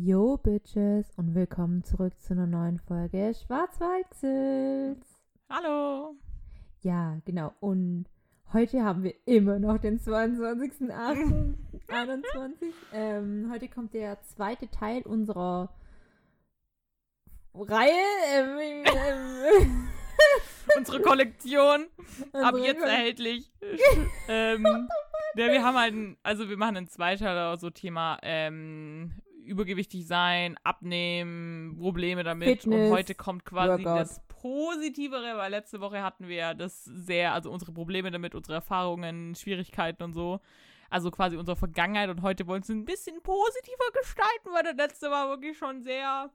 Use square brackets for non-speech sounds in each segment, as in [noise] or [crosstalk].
Yo, Bitches, und willkommen zurück zu einer neuen Folge Schwarzwaldsels. Hallo. Ja, genau. Und heute haben wir immer noch den 22.08.21. [laughs] ähm, heute kommt der zweite Teil unserer Reihe. Ähm, ähm, [laughs] Unsere Kollektion ab unsere jetzt erhältlich. [laughs] ähm, ja, wir haben halt, ein, also wir machen einen Zweiteiler, so Thema ähm, übergewichtig sein, abnehmen, Probleme damit. Fitness, und heute kommt quasi Workout. das Positivere, weil letzte Woche hatten wir ja das sehr, also unsere Probleme damit, unsere Erfahrungen, Schwierigkeiten und so. Also quasi unsere Vergangenheit und heute wollen wir es ein bisschen positiver gestalten, weil das letzte war wirklich schon sehr.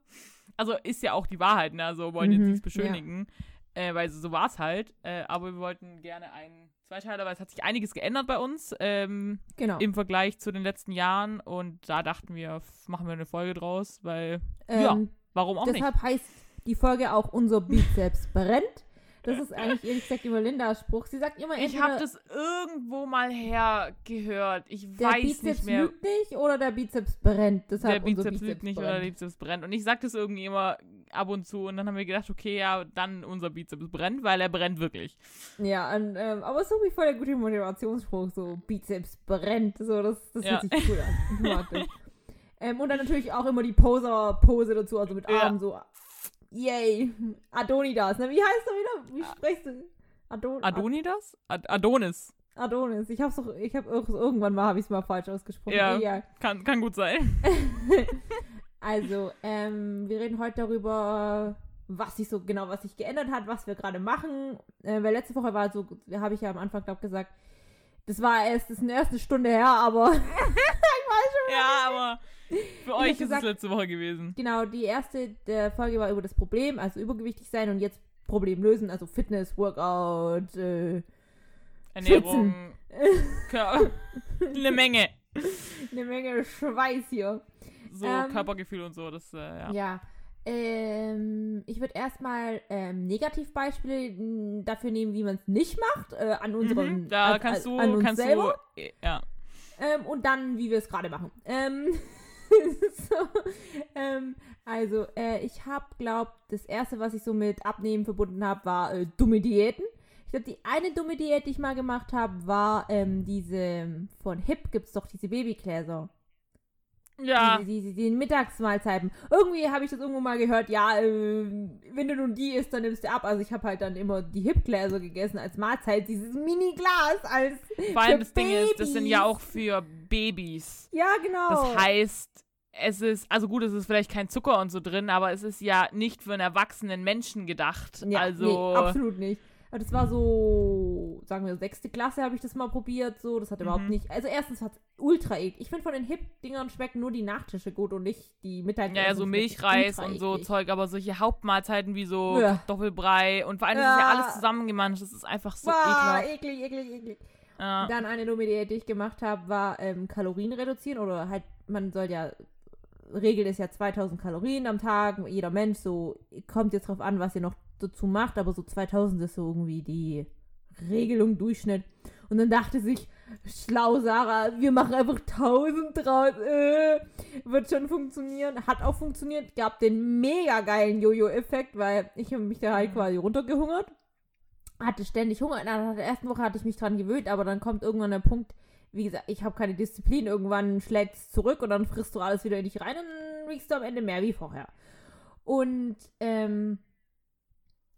Also ist ja auch die Wahrheit, ne? Also wollen jetzt Mhm, nichts beschönigen. Äh, weil so war es halt. Äh, aber wir wollten gerne einen Zweiteiler, weil es hat sich einiges geändert bei uns ähm, Genau. im Vergleich zu den letzten Jahren. Und da dachten wir, machen wir eine Folge draus, weil, ja, Ähm, warum auch nicht? deshalb heißt die Folge auch Unser Bizeps brennt. Das ist eigentlich ehrlich gesagt immer Lindas Spruch. Sie sagt immer Ich habe das irgendwo mal hergehört. Ich der weiß Bizeps nicht mehr. lügt nicht oder der Bizeps brennt. Der Deshalb unser Bizeps liegt nicht oder der brennt. Bizeps brennt. Und ich sag das irgendwie immer ab und zu. Und dann haben wir gedacht, okay, ja, dann unser Bizeps brennt, weil er brennt wirklich. Ja, und, ähm, aber es ist irgendwie voll der gute Motivationsspruch, so Bizeps brennt, so, das, das Ja. hört sich cool an. Ich mag das. [laughs] ähm, und dann natürlich auch immer die Poser-Pose dazu, also mit Ja. Armen so, yay, Adonidas, ne? Wie heißt er wieder? Wie sprichst du? Adon Adonidas? Ad Adonis. Adonis. Ich hab's doch, ich hab ir- irgendwann mal, habe ich es mal falsch ausgesprochen. Ja. Egal. Kann, kann gut sein. [laughs] Also, ähm, wir reden heute darüber, was sich so genau, was sich geändert hat, was wir gerade machen. Äh, weil letzte Woche war so, habe ich ja am Anfang, glaube gesagt, das war erst, das ist eine erste Stunde her, aber [laughs] Ja, aber für euch ist gesagt- es letzte Woche gewesen. genau, die erste der Folge war über das Problem, also übergewichtig sein und jetzt Problem lösen, also Fitness, Workout, äh, Ernährung. Kör [laughs] eine Menge. eine Menge Schweiß hier. So Ähm, Körpergefühl und so. Das, äh, ja. Ja. Ähm, ich würde erstmal ähm, Negativbeispiele m, dafür nehmen, wie man es nicht macht, äh, an unseren Mhm, da an- kannst du, an uns kannst selber. du, äh, ja. Ähm, und dann, wie wir es gerade machen. Ähm, [laughs] [laughs] so, ähm, also, äh, ich habe, glaube das erste, was ich so mit Abnehmen verbunden habe, war äh, dumme Diäten. Ich glaube, die eine dumme Diät, die ich mal gemacht habe, war ähm, diese von Hip gibt es doch diese Babygläser. Ja, Die, die, die, Mittagsmahlzeiten. Irgendwie habe ich das irgendwo mal gehört, ja, äh, wenn du nun die isst, dann nimmst du ab. Also ich habe halt dann immer die Hipgläser gegessen als Mahlzeit, dieses Mini-Glas als vor allem das Ding ist, das sind ja Babys. auch für Babys. Ja, genau. Das heißt, es ist, also gut, es ist vielleicht kein Zucker und so drin, aber es ist ja nicht für einen erwachsenen Menschen gedacht. ja, also, nee, absolut nicht. Aber das war so, sagen wir, sechste Klasse habe ich das mal probiert. So, das hat überhaupt Mhm. nicht. Also erstens hat ultra eklig. Ich finde von den Hip-Dingern schmecken nur die Nachtische gut und nicht die Mittagessen. ja, ja, so Milchreis und so eklig. Zeug, aber solche Hauptmahlzeiten wie so Ja. Kartoffelbrei und vor allem das ist Ja. ja alles zusammengemanscht, das ist einfach so Wow, ekelhaft. eklig, eklig, eklig. Ja. Dann eine dumme Diät, die ich gemacht habe, war ähm, Kalorien reduzieren oder halt, man soll ja, Regel ist ja 2000 Kalorien am Tag, jeder Mensch, so, kommt jetzt drauf an, was ihr noch dazu macht, aber so 2000 ist so irgendwie die Regelung, Durchschnitt. Und dann dachte sich, schlau Sarah, wir machen einfach 1000 draus, äh, wird schon funktionieren. Hat auch funktioniert, gab den mega geilen Jojo-Effekt, weil ich habe mich da halt Mhm. quasi runtergehungert hatte ständig Hunger. In der ersten Woche hatte ich mich dran gewöhnt, aber dann kommt irgendwann der Punkt, wie gesagt, ich habe keine Disziplin. Irgendwann schlägt es zurück und dann frisst du alles wieder in dich rein und dann wiegst du am Ende mehr wie vorher. Und ähm,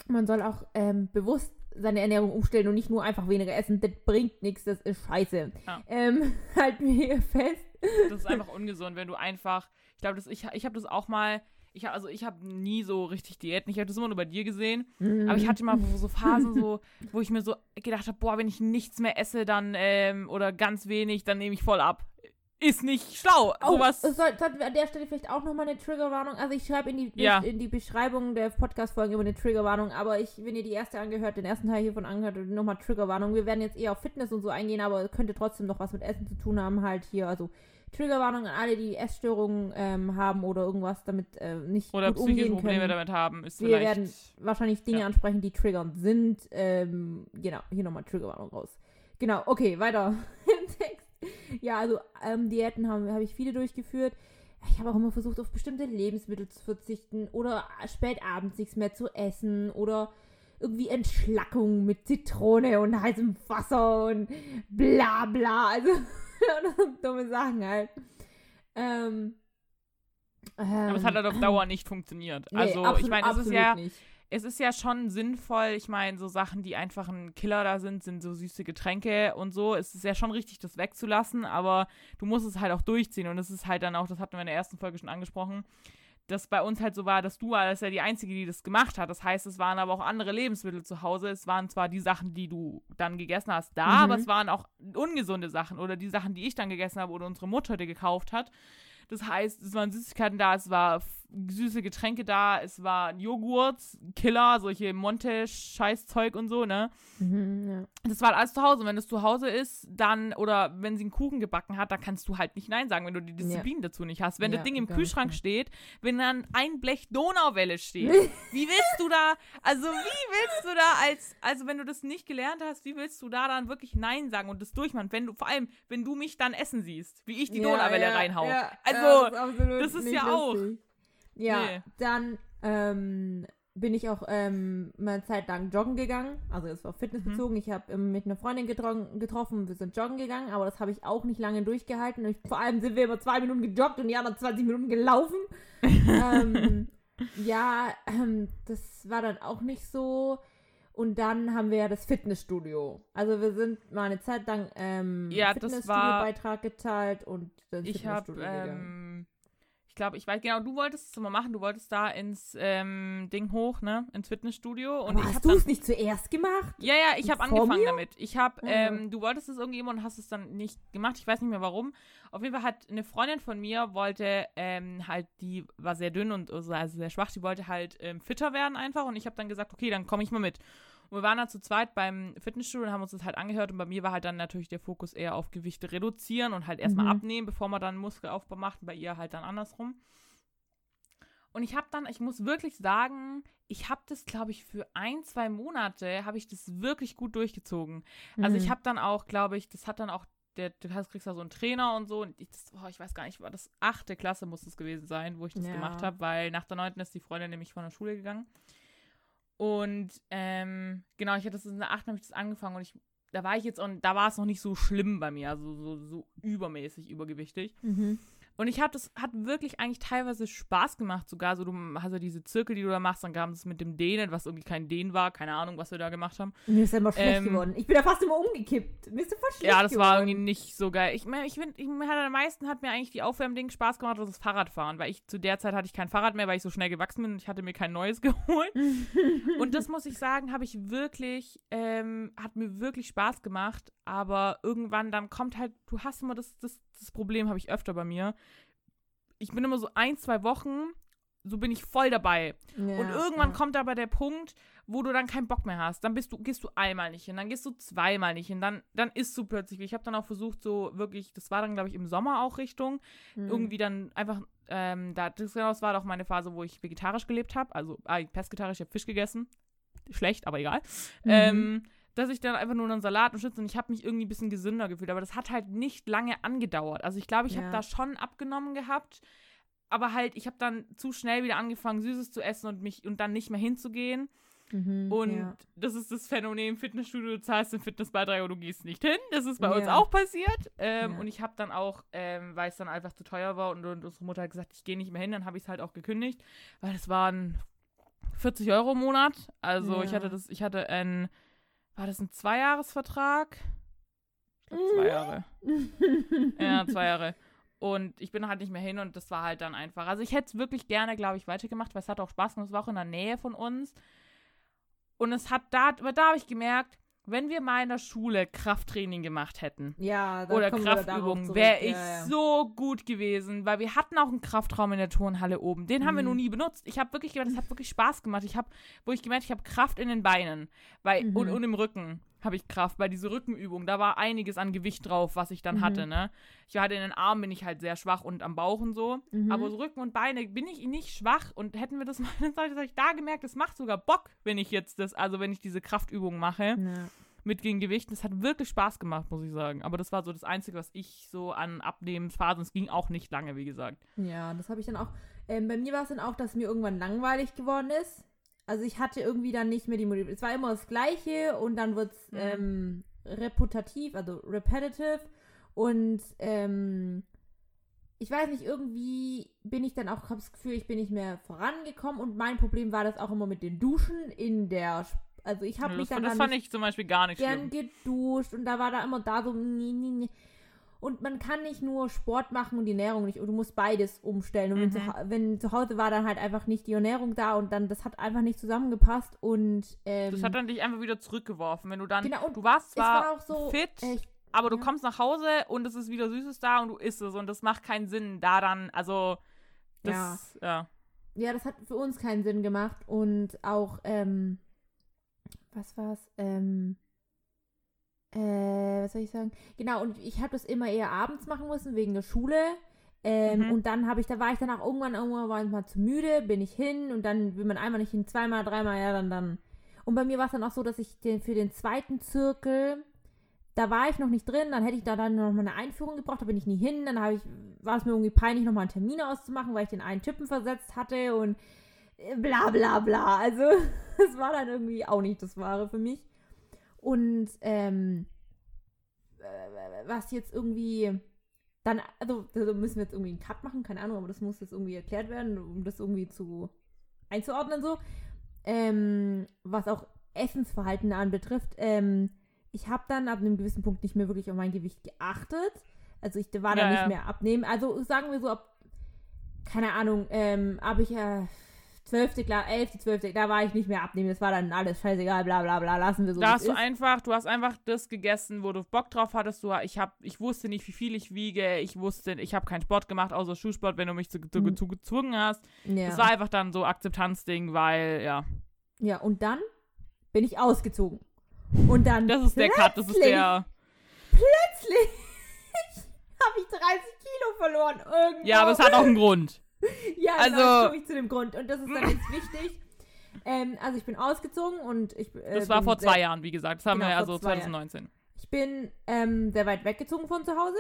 man soll auch ähm, bewusst seine Ernährung umstellen und nicht nur einfach weniger essen. Das bringt nichts, das ist scheiße. Ja. Ähm, [laughs] halten wir hier fest. Das ist einfach ungesund, wenn du einfach, ich glaube, ich, ich habe das auch mal, ich also ich habe nie so richtig Diäten, ich habe das immer nur bei dir gesehen, aber ich hatte mal so Phasen so, [laughs] wo ich mir so gedacht habe, boah, wenn ich nichts mehr esse, dann, ähm, oder ganz wenig, dann nehme ich voll ab. Ist nicht schlau, Oh, sowas. es soll, sollten wir an der Stelle vielleicht auch nochmal eine Triggerwarnung. Also ich schreibe in die, Ja. in die Beschreibung der Podcast-Folge immer eine Triggerwarnung, aber ich, wenn ihr die erste angehört, den ersten Teil hiervon angehört, nochmal Triggerwarnung. Wir werden jetzt eher auf Fitness und so eingehen, aber könnte trotzdem noch was mit Essen zu tun haben, halt hier. Also Triggerwarnung an alle, die Essstörungen ähm, haben oder irgendwas damit äh, nicht Oder gut psychische umgehen Probleme können. damit haben, ist Wir vielleicht. werden wahrscheinlich Dinge Ja. ansprechen, die triggernd sind. Ähm, genau, hier nochmal Triggerwarnung raus. Genau, okay, weiter [laughs] im Text. Ja, also ähm, Diäten habe hab ich viele durchgeführt. ich habe auch immer versucht, auf bestimmte Lebensmittel zu verzichten oder spät abends nichts mehr zu essen oder irgendwie Entschlackung mit Zitrone und heißem Wasser und bla bla. Also [laughs] [laughs] dumme Sachen halt. Ähm, aber es hat halt auf Dauer nicht funktioniert. nee, also absolut, ich meine, es ist ja, nicht. es ist ja schon sinnvoll. Ich meine, so Sachen, die einfach ein Killer da sind, sind so süße Getränke und so. Es ist ja schon richtig, das wegzulassen, aber du musst es halt auch durchziehen. Und es ist halt dann auch, das hatten wir in der ersten Folge schon angesprochen, dass bei uns halt so war, dass du warst ja die Einzige, die das gemacht hat. Das heißt, es waren aber auch andere Lebensmittel zu Hause. Es waren zwar die Sachen, die du dann gegessen hast, da, Mhm. aber es waren auch ungesunde Sachen oder die Sachen, die ich dann gegessen habe oder unsere Mutter dir gekauft hat. Das heißt, es waren Süßigkeiten da, es war süße Getränke da, es war Joghurt, Killer, solche Monte-Scheißzeug und so, ne? Mhm, ja. Das war alles zu Hause. Wenn es zu Hause ist, dann, oder wenn sie einen Kuchen gebacken hat, dann kannst du halt nicht Nein sagen, wenn du die Disziplin dazu nicht hast. Wenn Ja, das Ding im Kühlschrank ja. steht, wenn dann ein Blech Donauwelle steht, [laughs] wie willst du da, also wie willst du da als, also wenn du das nicht gelernt hast, wie willst du da dann wirklich Nein sagen und das durchmachen? Wenn du, vor allem, wenn du mich dann essen siehst, wie ich die Ja, Donauwelle ja, reinhau. ja, also, ja, das ist, das ist ja auch- lustig. Ja, Nee. dann ähm, bin ich auch ähm, mal eine Zeit lang joggen gegangen. Also das war auf Fitness Mhm. Ich habe ähm, mit einer Freundin getro getroffen, wir sind joggen gegangen, aber das habe ich auch nicht lange durchgehalten. Ich, vor allem sind wir immer zwei Minuten gejoggt und die anderen 20 Minuten gelaufen. [laughs] ähm, ja, ähm, das war dann auch nicht so. Und dann haben wir ja das Fitnessstudio. Also wir sind mal eine Zeit lang ähm, Ja, Fitnessstudio-Beitrag geteilt und dann ich Fitnessstudio gegangen. Ich glaube, ich weiß genau, du wolltest es immer machen, du wolltest da ins ähm, Ding hoch, ne, ins Fitnessstudio und hast du es nicht zuerst gemacht? Ja, ja, ich habe angefangen mir? damit. Ich habe, Ah. ähm, du wolltest es irgendwie immer und hast es dann nicht gemacht. Ich weiß nicht mehr warum. Auf jeden Fall hat eine Freundin von mir wollte ähm, halt, die war sehr dünn und also sehr schwach, die wollte halt ähm, fitter werden einfach und ich habe dann gesagt, okay, dann komme ich mal mit. Und wir waren dann zu zweit beim Fitnessstudio und haben uns das halt angehört und bei mir war halt dann natürlich der Fokus eher auf Gewichte reduzieren und halt erstmal Mhm. abnehmen, bevor man dann Muskelaufbau macht und bei ihr halt dann andersrum. Und ich habe dann, ich muss wirklich sagen, ich habe das, glaube ich, für ein, zwei Monate habe ich das wirklich gut durchgezogen. Also ich Mhm. habe dann auch, glaube ich, das hat dann auch, der, du hast, kriegst da so einen Trainer und so. Und ich, das, oh, ich weiß gar nicht, war das achte Klasse muss es gewesen sein, wo ich das Ja. gemacht habe, weil nach der neunten ist die Freundin nämlich von der Schule gegangen. Und ähm, genau, ich hatte das in der achten, habe ich das angefangen und ich, da war ich jetzt und da war es noch nicht so schlimm bei mir, also so, so übermäßig übergewichtig. Mhm. Und ich habe das, hat wirklich eigentlich teilweise Spaß gemacht sogar. So, du hast ja diese Zirkel, die du da machst, dann gab es mit dem Dehnen, was irgendwie kein Dehnen war, keine Ahnung, was wir da gemacht haben. Mir ist ja immer schlecht Ähm, geworden. Ich bin da fast immer umgekippt. Mir ist ja voll schlecht Ja, das geworden. war irgendwie nicht so geil. Ich meine, ich finde, am meisten hat mir eigentlich die Aufwärmding Spaß gemacht, das Fahrradfahren, weil ich zu der Zeit hatte ich kein Fahrrad mehr, weil ich so schnell gewachsen bin und ich hatte mir kein neues [laughs] geholt. [laughs] und das muss ich sagen, habe ich wirklich, ähm, hat mir wirklich Spaß gemacht, aber irgendwann dann kommt halt, du hast immer das, das, das Problem, habe ich öfter bei mir. Ich bin immer so ein, zwei Wochen, so bin ich voll dabei. Ja, Und irgendwann ja. kommt aber der Punkt, wo du dann keinen Bock mehr hast. Dann bist du, gehst du einmal nicht hin, dann gehst du zweimal nicht hin, dann, dann isst du plötzlich. Ich habe dann auch versucht, so wirklich, das war dann, glaube ich, im Sommer auch Richtung, Mhm. irgendwie dann einfach, ähm, da, das, genau, das war doch meine Phase, wo ich vegetarisch gelebt habe. Also, ah, pesketarisch, ich habe Fisch gegessen. Schlecht, aber egal. Mhm. Ähm, dass ich dann einfach nur einen Salat und Schnitzel und ich habe mich irgendwie ein bisschen gesünder gefühlt. Aber das hat halt nicht lange angedauert. Also ich glaube, ich habe Ja. da schon abgenommen gehabt. Aber halt, ich habe dann zu schnell wieder angefangen, Süßes zu essen und mich und dann nicht mehr hinzugehen. Mhm, Und ja. das ist das Phänomen im Fitnessstudio, du zahlst den Fitnessbeitrag und du gehst nicht hin. Das ist bei uns Ja. auch passiert. Ähm, Ja. Und ich habe dann auch, ähm, weil es dann einfach zu teuer war und, und unsere Mutter hat gesagt, ich gehe nicht mehr hin, dann habe ich es halt auch gekündigt, weil es waren 40 Euro im Monat. Also ich hatte das, ich hatte ein, war das ein Zweijahresvertrag? Ich glaube zwei Jahre. [laughs] Ja, zwei Jahre. Und ich bin halt nicht mehr hin und das war halt dann einfach. Also ich hätte es wirklich gerne, glaube ich, weitergemacht, weil es hat auch Spaß gemacht. Es war auch in der Nähe von uns. Und es hat da, aber da habe ich gemerkt, wenn wir mal in der Schule Krafttraining gemacht hätten ja, oder Kraftübungen, wäre ich ja, ja. so gut gewesen, weil wir hatten auch einen Kraftraum in der Turnhalle oben. Den haben wir Mhm. noch nie benutzt. Ich habe wirklich, das hat wirklich Spaß gemacht. Ich habe, wo ich gemerkt, ich habe Kraft in den Beinen, weil Mhm. und, und im Rücken habe ich Kraft, bei diese Rückenübung, da war einiges an Gewicht drauf, was ich dann Mhm. hatte, ne? Ich hatte in den Armen bin ich halt sehr schwach und am Bauch und so, Mhm. aber so Rücken und Beine bin ich nicht schwach und hätten wir das [laughs] mal, dann habe ich da gemerkt, es macht sogar Bock, wenn ich jetzt das, also wenn ich diese Kraftübungen mache Ja. mit den Gewichten. Das hat wirklich Spaß gemacht, muss ich sagen. Aber das war so das Einzige, was ich so an Abnehmensphasen, es ging auch nicht lange, wie gesagt. Ja, das habe ich dann auch. Ähm, bei mir war es dann auch, dass mir irgendwann langweilig geworden ist. Also ich hatte irgendwie dann nicht mehr die Motivation. Es war immer das Gleiche und dann wird es Mhm. ähm, reputativ, also repetitive. Und ähm, ich weiß nicht, irgendwie bin ich dann auch, habe das Gefühl, ich bin nicht mehr vorangekommen. Und mein Problem war das auch immer mit den Duschen in der, also ich habe Ja, mich dann, das fand ich zum Beispiel gar nicht gern schlimm. geduscht und da war da immer da so nee, nee, nee. Und man kann nicht nur Sport machen und die Ernährung nicht und du musst beides umstellen und wenn, Mhm. zu, Hau- wenn zu Hause war dann halt einfach nicht die Ernährung da und dann das hat einfach nicht zusammengepasst und ähm, Das hat dann dich einfach wieder zurückgeworfen. Wenn du dann, Genau, du warst zwar war auch so fit, äh, aber du ja. kommst nach Hause und es ist wieder Süßes da und du isst es und das macht keinen Sinn, da dann, also, das, ja. ja das hat für uns keinen Sinn gemacht und auch ähm, was war's ähm, äh, was soll ich sagen? Genau, und ich habe das immer eher abends machen müssen, wegen der Schule. Ähm, Mhm. Und dann habe ich, da war ich danach irgendwann, irgendwann war ich mal zu müde, bin ich hin und dann will man einmal nicht hin, zweimal, dreimal, ja, dann, dann. Und bei mir war es dann auch so, dass ich den, für den zweiten Zirkel, da war ich noch nicht drin, dann hätte ich da dann noch mal eine Einführung gebraucht, da bin ich nie hin, dann habe ich, war es mir irgendwie peinlich, noch mal einen Termin auszumachen, weil ich den einen Typen versetzt hatte und äh, bla bla bla. Also, [laughs] es war dann irgendwie auch nicht das Wahre für mich. Und, ähm, äh, was jetzt irgendwie dann, also da müssen wir jetzt irgendwie einen Cut machen, keine Ahnung, aber das muss jetzt irgendwie erklärt werden, um das irgendwie zu einzuordnen so. Ähm, was auch Essensverhalten anbetrifft, ähm, ich habe dann ab einem gewissen Punkt nicht mehr wirklich auf mein Gewicht geachtet. Also ich war Ja, da nicht ja. mehr abnehmen. Also sagen wir so ab, keine Ahnung, ähm, habe ich ja 12. Klasse, 11., 12., da war ich nicht mehr abnehmen. Das war dann alles scheißegal, bla bla bla, lassen wir so. Da hast du ist. einfach, du hast einfach das gegessen, wo du Bock drauf hattest. Du, ich hab, ich wusste nicht, wie viel ich wiege. Ich wusste, ich habe keinen Sport gemacht, außer Schulsport, wenn du mich zu, zu, Mhm. zu gezwungen hast. ja. Das war einfach dann so Akzeptanzding, weil, ja. Ja, und dann bin ich ausgezogen. Und dann Das ist der Cut, das ist der. Plötzlich [laughs] habe ich 30 Kilo verloren. Irgendwo. Ja, aber es hat auch einen Grund. [laughs] Ja, also- also komme ich zu dem Grund. Und das ist dann [laughs] jetzt wichtig. Ähm, also ich bin ausgezogen und ich äh, Das war vor zwei Jahren, wie gesagt. Das haben Genau, wir also zwei Jahren. 2019. Ich bin ähm, sehr weit weggezogen von zu Hause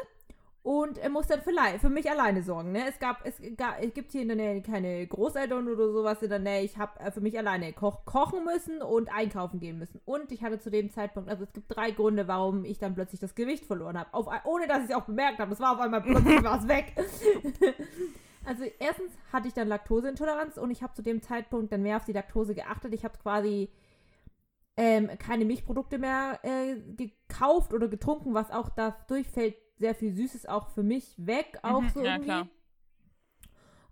und äh, muss dann für, für mich alleine sorgen. Ne? Es gab, es, ga, es gibt hier in der Nähe keine Großeltern oder sowas in der Nähe. Ich habe äh, für mich alleine koch kochen müssen und einkaufen gehen müssen. Und ich hatte zu dem Zeitpunkt, also es gibt drei Gründe, warum ich dann plötzlich das Gewicht verloren habe. Ohne dass ich es auch bemerkt habe. Es war auf einmal plötzlich [laughs] war es weg. Also erstens hatte ich dann Laktoseintoleranz und ich habe zu dem Zeitpunkt dann mehr auf die Laktose geachtet. Ich habe quasi ähm, keine Milchprodukte mehr äh, gekauft oder getrunken, was auch dadurch fällt sehr viel Süßes auch für mich weg, auch Mhm, so ja, irgendwie. klar.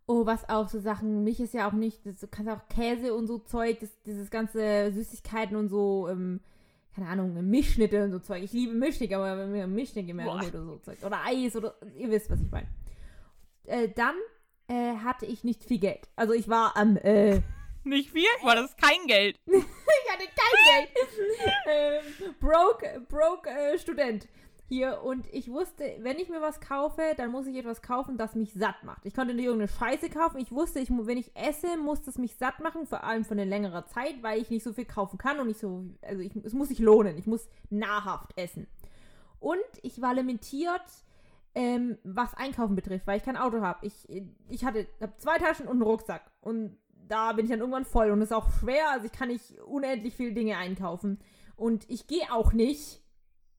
Oh, was auch so Sachen, Milch ist ja auch nicht, das, du kannst auch Käse und so Zeug, das, dieses ganze Süßigkeiten und so, ähm, keine Ahnung, Mischschnitte und so Zeug. Ich liebe Mischschnitte, aber wenn mir Mischschnitte mehr oder so Zeug. Oder Eis oder, ihr wisst, was ich meine. Äh, dann äh, hatte ich nicht viel Geld. Also ich war am, äh, [laughs] Nicht viel, weil das kein Geld. [laughs] ich hatte kein Geld. [laughs] ähm, broke, broke äh, Student hier und ich wusste, wenn ich mir was kaufe, dann muss ich etwas kaufen, das mich satt macht. Ich konnte nicht irgendeine Scheiße kaufen. Ich wusste, ich, wenn ich esse, muss es mich satt machen, vor allem für eine längere Zeit, weil ich nicht so viel kaufen kann und nicht so, also ich, es muss sich lohnen. Ich muss nahrhaft essen. Und ich war limitiert, ähm, was Einkaufen betrifft, weil ich kein Auto habe. Ich, ich hatte hab zwei Taschen und einen Rucksack und da bin ich dann irgendwann voll und es ist auch schwer, also ich kann nicht unendlich viele Dinge einkaufen. Und ich gehe auch nicht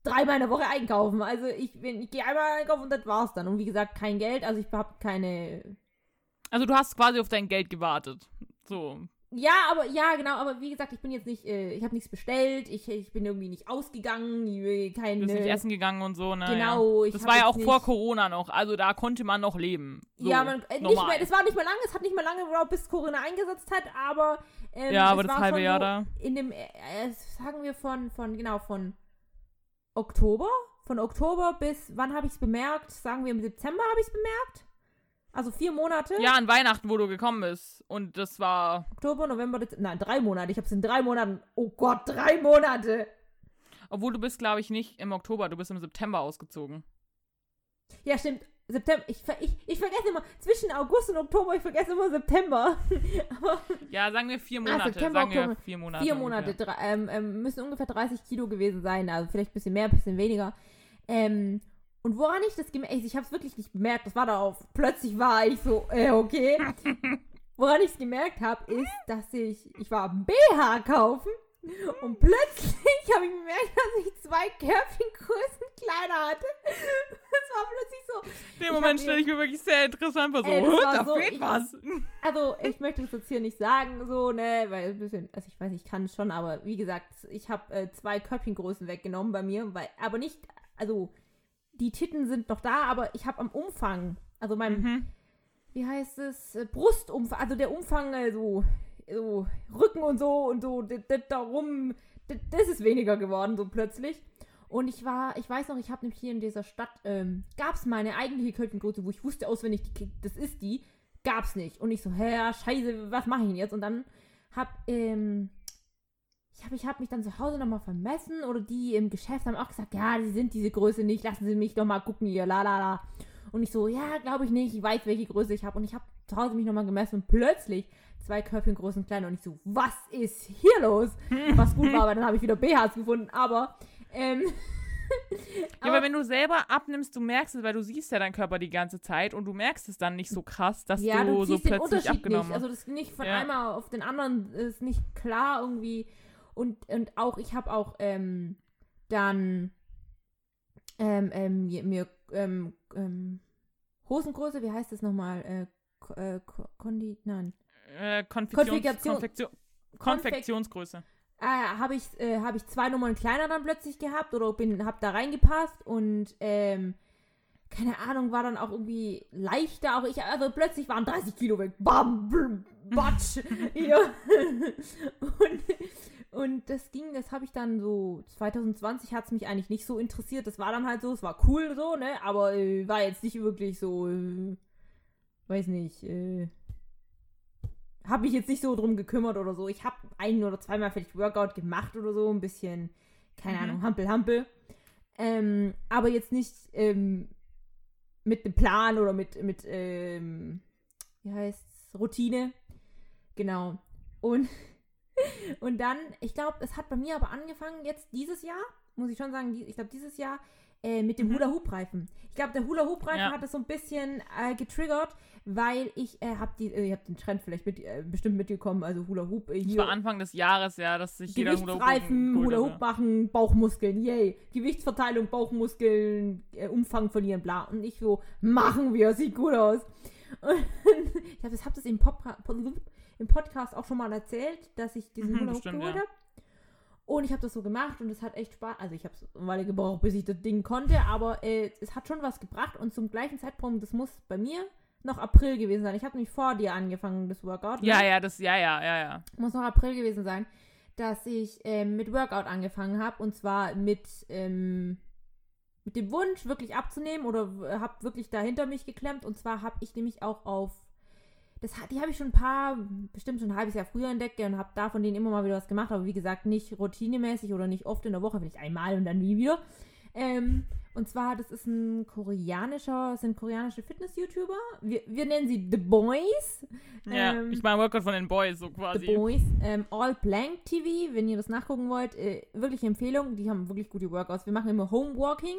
dreimal in der Woche einkaufen. Also ich, ich gehe einmal einkaufen und das war's dann. Und wie gesagt, kein Geld, also ich habe keine. Also du hast quasi auf dein Geld gewartet. So. Ja, aber ja, genau, aber wie gesagt, ich bin jetzt nicht, äh, ich habe nichts bestellt, ich, ich bin irgendwie nicht ausgegangen, keine. Du bist nicht essen gegangen und so, ne? Genau, ja. ich Das war ja auch vor Corona noch. Also da konnte man noch leben. So, ja, man, äh, nicht mehr, das war nicht mehr lange, es hat nicht mehr lange gebraucht, bis Corona eingesetzt hat, aber. Ähm, Ja, aber das halbe Jahr da. In dem, äh, äh, sagen wir von, von, genau, von Oktober? Von Oktober bis, wann habe ich es bemerkt? Sagen wir im Dezember habe ich es bemerkt? Also vier Monate? Ja, an Weihnachten, wo du gekommen bist. Und das war. Oktober, November, Dezember. Nein, drei Monate. Ich habe es in drei Monaten. Oh Gott, drei Monate. Obwohl du bist, glaube ich, nicht im Oktober, du bist im September ausgezogen. Ja, stimmt. September. Ich, ich, ich vergesse immer, zwischen August und Oktober, ich vergesse immer September. [laughs] Ja, sagen wir vier Monate. September, sagen wir Oktober. vier Monate. vier Monate drei, ähm, ähm, müssen ungefähr 30 Kilo gewesen sein. Also vielleicht ein bisschen mehr, ein bisschen weniger. Ähm, und woran ich das gemerkt ich habe es wirklich nicht bemerkt, das war da auf, plötzlich war ich so, äh, okay. [laughs] woran ich es gemerkt habe, ist, dass ich, ich war am BH kaufen und plötzlich [laughs] habe ich bemerkt, dass ich zwei Körbchengrößen kleiner hatte. Das war plötzlich so, Den Moment stelle ich mir wirklich sehr interessant vor. So, Ey, das "Hä, war da so- fehlt ich- was. Also, ich möchte das jetzt hier nicht sagen, so, ne, weil ein bisschen, also ich weiß, ich kann es schon, aber wie gesagt, ich habe äh, zwei Körbchengrößen weggenommen bei mir, weil, aber nicht, also, die Titten sind noch da, aber ich habe am Umfang, also meinem, Mhm. wie heißt es, äh, Brustumfang, also der Umfang, äh, so, Rücken und so und so, darum, das, ist weniger geworden, so plötzlich. Und ich war, ich weiß noch, ich habe nämlich hier in dieser Stadt, ähm, gab es meine eigentliche Körbchengröße, wo ich wusste auswendig, die, das ist die, gab's nicht. Und ich so, hä, scheiße, was mache ich denn jetzt? Und dann hab, ähm, ich habe ich hab mich dann zu Hause nochmal vermessen oder die im Geschäft haben auch gesagt, ja, sie sind diese Größe nicht, lassen Sie mich doch mal gucken hier, la la la. Und ich so, ja, glaube ich nicht, ich weiß, welche Größe ich habe. Und ich habe zu Hause mich nochmal gemessen und plötzlich zwei Körbchengrößen kleiner und ich so, was ist hier los? [laughs] Was gut war, aber dann habe ich wieder BHs gefunden, aber, ähm, [laughs] Ja, aber wenn du selber abnimmst, du merkst es, weil du siehst ja deinen Körper die ganze Zeit und du merkst es dann nicht so krass, dass ja, du, du so plötzlich abgenommen nicht. hast. Also das ist nicht von Ja. einmal auf den anderen ist nicht klar irgendwie. Und, und auch, ich habe auch ähm, dann ähm, ähm, mir- mir ähm, ähm, Hosengröße, wie heißt das nochmal? Äh, äh, Ko- Kondi, nein. äh, Konfektions Konfektion Konfek- Konfektionsgröße. Ah, habe ich, äh, hab ich zwei Nummern kleiner dann plötzlich gehabt oder bin, hab da reingepasst und ähm, keine Ahnung, war dann auch irgendwie leichter. Auch ich, also plötzlich waren 30 Kilo weg. Bam, blum, batsch. [laughs] [laughs] und, und das ging, das habe ich dann so, 2020 hat es mich eigentlich nicht so interessiert. Das war dann halt so, es war cool so, ne? Aber äh, war jetzt nicht wirklich so, äh, weiß nicht, äh, habe mich jetzt nicht so drum gekümmert oder so. Ich habe ein oder zweimal vielleicht Workout gemacht oder so, ein bisschen, keine Mhm. Ahnung, Hampel, Hampel. Ähm, aber jetzt nicht ähm, mit einem Plan oder mit, mit ähm, wie heißt's, Routine. Genau. Und, [laughs] und dann, ich glaube, es hat bei mir aber angefangen jetzt dieses Jahr, muss ich schon sagen, ich glaube dieses Jahr, äh, mit dem Mhm. Hula-Hoop-Reifen. Ich glaube, der Hula-Hoop-Reifen Ja. hat es so ein bisschen äh, getriggert, weil ich äh, habe die, äh, ihr habt den Trend vielleicht mit, äh, bestimmt mitgekommen, also Hula-Hoop äh, Das war Anfang des Jahres, ja, dass sich jeder Gewichtsreifen, Hula-Hoop Hula geholt Hoop hatte. machen, Bauchmuskeln, yay. Gewichtsverteilung, Bauchmuskeln, äh, Umfang verlieren, bla. Und ich so, machen wir, sieht gut aus. [laughs] Und ich glaube, das habt ihr im, Popra- im Podcast auch schon mal erzählt, dass ich diesen Mhm, Hula Hoop bestimmt, geholt ja. habe. Und ich habe das so gemacht und es hat echt Spaß. Also ich habe es eine Weile gebraucht, bis ich das Ding konnte, aber äh, es hat schon was gebracht und zum gleichen Zeitpunkt, das muss bei mir noch April gewesen sein. Ich habe nämlich vor dir angefangen, das Workout. ne? Ja, ja, das, ja, ja, ja, ja. muss noch April gewesen sein, dass ich ähm, mit Workout angefangen habe und zwar mit, ähm, mit dem Wunsch, wirklich abzunehmen oder habe wirklich dahinter mich geklemmt und zwar habe ich nämlich auch auf, das, die habe ich schon ein paar, bestimmt schon ein halbes Jahr früher entdeckt und habe da von denen immer mal wieder was gemacht, aber wie gesagt, nicht routinemäßig oder nicht oft in der Woche, vielleicht einmal und dann nie wieder. Ähm, und zwar, das ist ein koreanischer, das sind koreanische Fitness-YouTuber. Wir, wir nennen sie The Boys. ja Ähm, ich mache Workout von den Boys, so The quasi. Boys. Ähm, All Blank TV, wenn ihr das nachgucken wollt, äh, wirklich Empfehlung. Die haben wirklich gute Workouts. Wir machen immer Homewalking.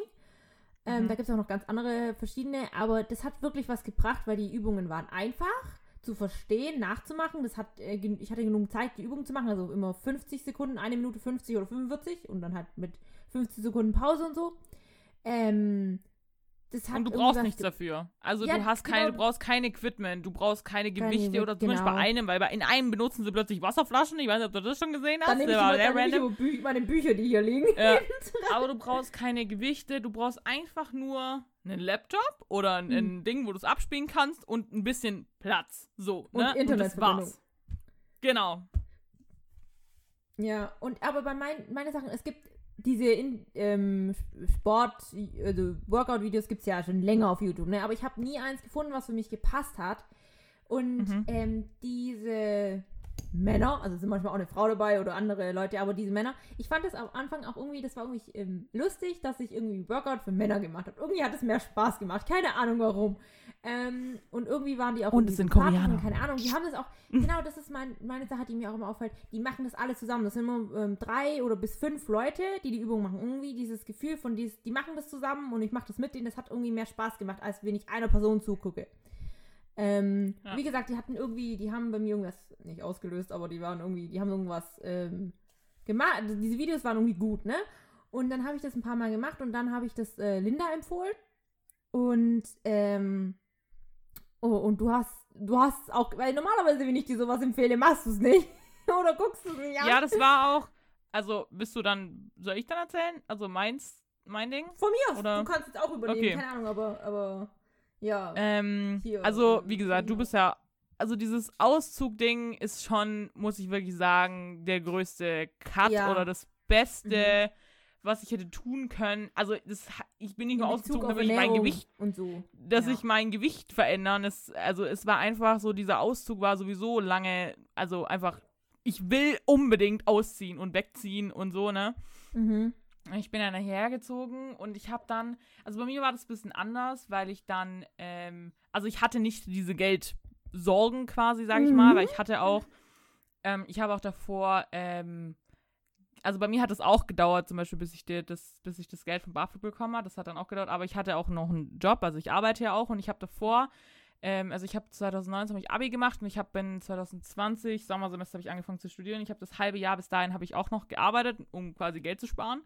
Ähm, Mhm. Da gibt es auch noch ganz andere verschiedene, aber das hat wirklich was gebracht, weil die Übungen waren einfach zu verstehen, nachzumachen. Das hat, äh, ich hatte genug Zeit, die Übung zu machen, also immer 50 Sekunden, eine Minute 50 oder 45 und dann halt mit 50 Sekunden Pause und so. Ähm, Und du brauchst nichts dafür. Also Ja, du hast keine, genau. du brauchst kein Equipment, du brauchst keine Keine Gewichte Gewicht, oder zumindest bei genau. einem, weil bei in einem benutzen sie plötzlich Wasserflaschen. Ich weiß nicht, ob du das schon gesehen hast. Dann nehme ich, sehr dann nehme ich random. meine Bücher, die hier liegen. Ja. [laughs] Aber du brauchst keine Gewichte, du brauchst einfach nur einen Laptop oder ein, ein Ding, wo du es abspielen kannst und ein bisschen Platz. So, Und ne? und das war's. Genau. Ja, und aber bei mein, meine Sachen, es gibt diese in, ähm, Sport, also Workout-Videos gibt es ja schon länger auf YouTube, ne? Aber ich habe nie eins gefunden, was für mich gepasst hat. Und Mhm. ähm, diese Männer, also sind manchmal auch eine Frau dabei oder andere Leute, aber diese Männer, ich fand das am Anfang auch irgendwie, das war irgendwie ähm, lustig, dass ich irgendwie Workout für Männer gemacht habe. Irgendwie hat es mehr Spaß gemacht, keine Ahnung warum. Ähm, und irgendwie waren die auch. Und es sind Koreaner. Keine Ahnung, die haben das auch. [laughs] Genau, das ist mein, meine Sache, die mir auch immer auffällt. Die machen das alle zusammen. Das sind immer ähm, drei oder bis fünf Leute, die die Übung machen. Irgendwie dieses Gefühl von, dies, die machen das zusammen und ich mache das mit denen. Das hat irgendwie mehr Spaß gemacht, als wenn ich einer Person zugucke. Ähm, ja. Wie gesagt, die hatten irgendwie, die haben bei mir irgendwas nicht ausgelöst, aber die waren irgendwie, die haben irgendwas ähm, gemacht. Also diese Videos waren irgendwie gut, ne? Und dann habe ich das ein paar Mal gemacht und dann habe ich das äh, Linda empfohlen. Und ähm, Oh, und du hast, du hast auch, weil normalerweise, wenn ich dir sowas empfehle, machst du es nicht. [laughs] Oder guckst du es nicht an. Ja, das war auch, also bist du dann, soll ich dann erzählen? Also meins, mein Ding? Von mir aus, Oder? du kannst es auch übernehmen, okay. keine Ahnung, aber, aber, ja. Ähm, also, wie gesagt, du bist ja, also dieses Auszug-Ding ist schon, muss ich wirklich sagen, der größte Cut ja. oder das Beste. Mhm was ich hätte tun können. Also das, ich bin nicht nur ausgezogen, damit ich mein Gewicht so. Dass ja. ich mein Gewicht verändern. Es, also es war einfach so, dieser Auszug war sowieso lange, also einfach, ich will unbedingt ausziehen und wegziehen und so, ne? Mhm. Ich bin dann hergezogen und ich habe dann, also bei mir war das ein bisschen anders, weil ich dann, ähm, also ich hatte nicht diese Geldsorgen quasi, sag ich mhm. mal, weil ich hatte auch, ähm, ich habe auch davor, ähm, also bei mir hat es auch gedauert, zum Beispiel, bis ich, das, bis ich das Geld von BAföG bekommen habe. Das hat dann auch gedauert, aber ich hatte auch noch einen Job, also ich arbeite ja auch und ich habe davor, ähm, also ich habe 2019 habe ich Abi gemacht und ich habe in 2020, Sommersemester habe ich angefangen zu studieren. Ich habe das halbe Jahr bis dahin habe ich auch noch gearbeitet, um quasi Geld zu sparen.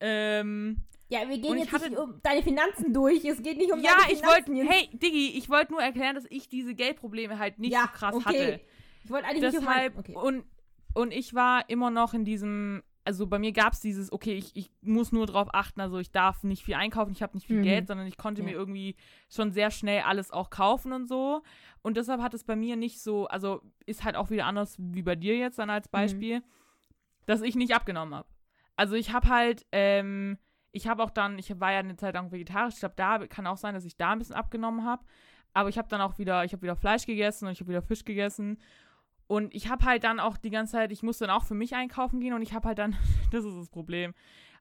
Ähm, ja, wir gehen jetzt hatte, nicht um deine Finanzen durch. Es geht nicht um ja, deine Finanzen. Ja, ich wollte, hey, Diggi, ich wollte nur erklären, dass ich diese Geldprobleme halt nicht ja, so krass okay. hatte. Ich wollte eigentlich Deshalb, nicht um okay. und und ich war immer noch in diesem, also bei mir gab es dieses, okay, ich, ich muss nur drauf achten, also ich darf nicht viel einkaufen, ich habe nicht viel mhm. Geld, sondern ich konnte ja. mir irgendwie schon sehr schnell alles auch kaufen und so. Und deshalb hat es bei mir nicht so, also ist halt auch wieder anders wie bei dir jetzt dann als mhm. Beispiel, mhm. dass ich nicht abgenommen habe. Also ich habe halt, ähm, ich habe auch dann, ich war ja eine Zeit lang vegetarisch, ich glaube, da kann auch sein, dass ich da ein bisschen abgenommen habe. Aber ich habe dann auch wieder, ich habe wieder Fleisch gegessen und ich habe wieder Fisch gegessen. Und ich habe halt dann auch die ganze Zeit, ich musste dann auch für mich einkaufen gehen und ich habe halt dann, [laughs] das ist das Problem,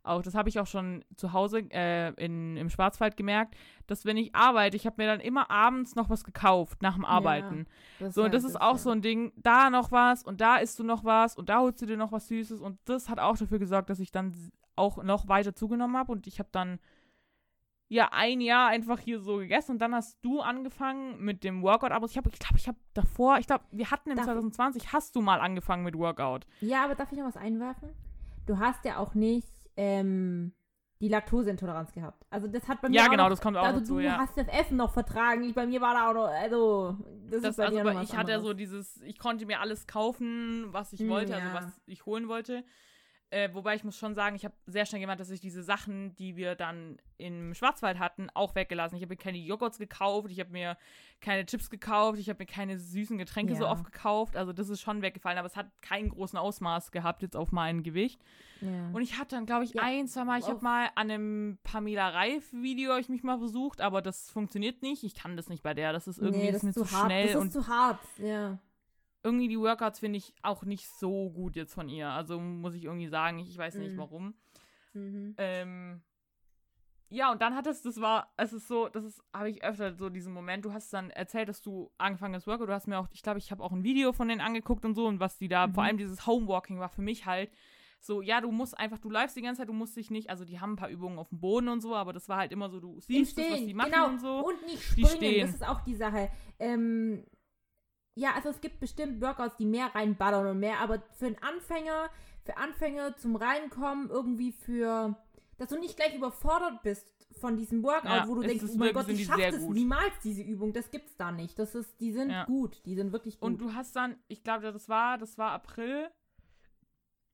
auch, das habe ich auch schon zu Hause äh, in, im Schwarzwald gemerkt, dass wenn ich arbeite, ich habe mir dann immer abends noch was gekauft nach dem Arbeiten. Ja, so, und das ist auch so ein Ding, da noch was und da isst du noch was und da holst du dir noch was Süßes und das hat auch dafür gesorgt, dass ich dann auch noch weiter zugenommen habe und ich habe dann ja ein Jahr einfach hier so gegessen und dann hast du angefangen mit dem Workout. Aber ich glaube, ich glaube, ich habe davor, ich glaube, wir hatten im darf 2020, hast du mal angefangen mit Workout. Ja, aber darf ich noch was einwerfen? Du hast ja auch nicht ähm, die Laktoseintoleranz gehabt. Also das hat bei mir Ja, genau, noch, das kommt auch also dazu, du ja. hast das Essen noch vertragen. Ich, bei mir war da auch noch, also das, das ist bei also mir ich hatte ja so dieses, ich konnte mir alles kaufen, was ich hm, wollte, also ja. also was ich holen wollte. Äh, wobei ich muss schon sagen, ich habe sehr schnell gemerkt, dass ich diese Sachen, die wir dann im Schwarzwald hatten, auch weggelassen. Ich habe mir keine Joghurts gekauft, ich habe mir keine Chips gekauft, ich habe mir keine süßen Getränke ja. so oft gekauft. Also das ist schon weggefallen, aber es hat keinen großen Ausmaß gehabt jetzt auf mein Gewicht. Ja. Und ich hatte dann, glaube ich, ja. ein, zwei Mal, ich habe mal an einem Pamela Reif-Video ich mich mal versucht, aber das funktioniert nicht. Ich kann das nicht bei der. Das ist irgendwie nee, das ist mir zu, hart. schnell. Das ist und zu hart, ja irgendwie die Workouts finde ich auch nicht so gut jetzt von ihr. Also muss ich irgendwie sagen, ich, weiß nicht mhm. warum. Mhm. Ähm, ja, und dann hat es, das war, es ist so, das ist, habe ich öfter so diesen Moment, du hast dann erzählt, dass du angefangen hast Workout, du hast mir auch, ich glaube, ich habe auch ein Video von denen angeguckt und so und was die da, mhm. vor allem dieses Homewalking war für mich halt so, ja, du musst einfach, du läufst die ganze Zeit, du musst dich nicht, also die haben ein paar Übungen auf dem Boden und so, aber das war halt immer so, du siehst das, was die machen genau. und so. Und nicht springen, das ist auch die Sache. Ähm, ja, also es gibt bestimmt Workouts, die mehr reinballern und mehr, aber für einen Anfänger, für Anfänger zum Reinkommen, irgendwie für, dass du nicht gleich überfordert bist von diesem Workout, ja, wo du denkst, oh mein Gott, ich schaff das niemals, diese Übung, das gibt's da nicht. Das ist, die sind ja. gut, die sind wirklich gut. Und du hast dann, ich glaube, das war, das war April,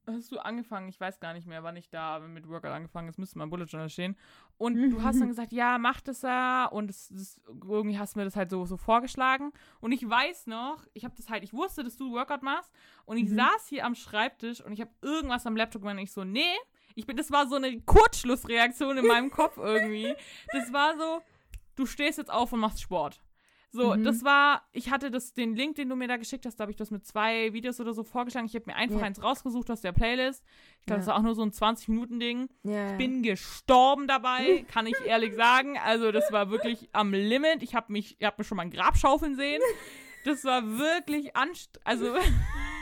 hast du angefangen, ich weiß gar nicht mehr, wann ich da mit Workout angefangen, das müsste mal im Bullet Journal stehen. Und du hast dann gesagt, ja, mach das ja. Und das, das, irgendwie hast du mir das halt so, so vorgeschlagen. Und ich weiß noch, ich habe das halt, ich wusste, dass du Workout machst. Und ich mhm. saß hier am Schreibtisch und ich habe irgendwas am Laptop gemacht und ich so, nee, ich bin, das war so eine Kurzschlussreaktion in meinem Kopf irgendwie. Das war so, du stehst jetzt auf und machst Sport. So, Mhm. das war, ich hatte das, den Link, den du mir da geschickt hast, da habe ich das mit zwei Videos oder so vorgeschlagen. Ich habe mir einfach Ja. eins rausgesucht aus der Playlist. Ich glaube, Ja. das war auch nur so ein 20-Minuten-Ding. Ja, ja. Bin gestorben dabei, [laughs] kann ich ehrlich sagen. Also, das war wirklich am Limit. Ich habe mich, ihr habt mir schon mal ein Grab schaufeln sehen. Das war wirklich anstrengend. Also.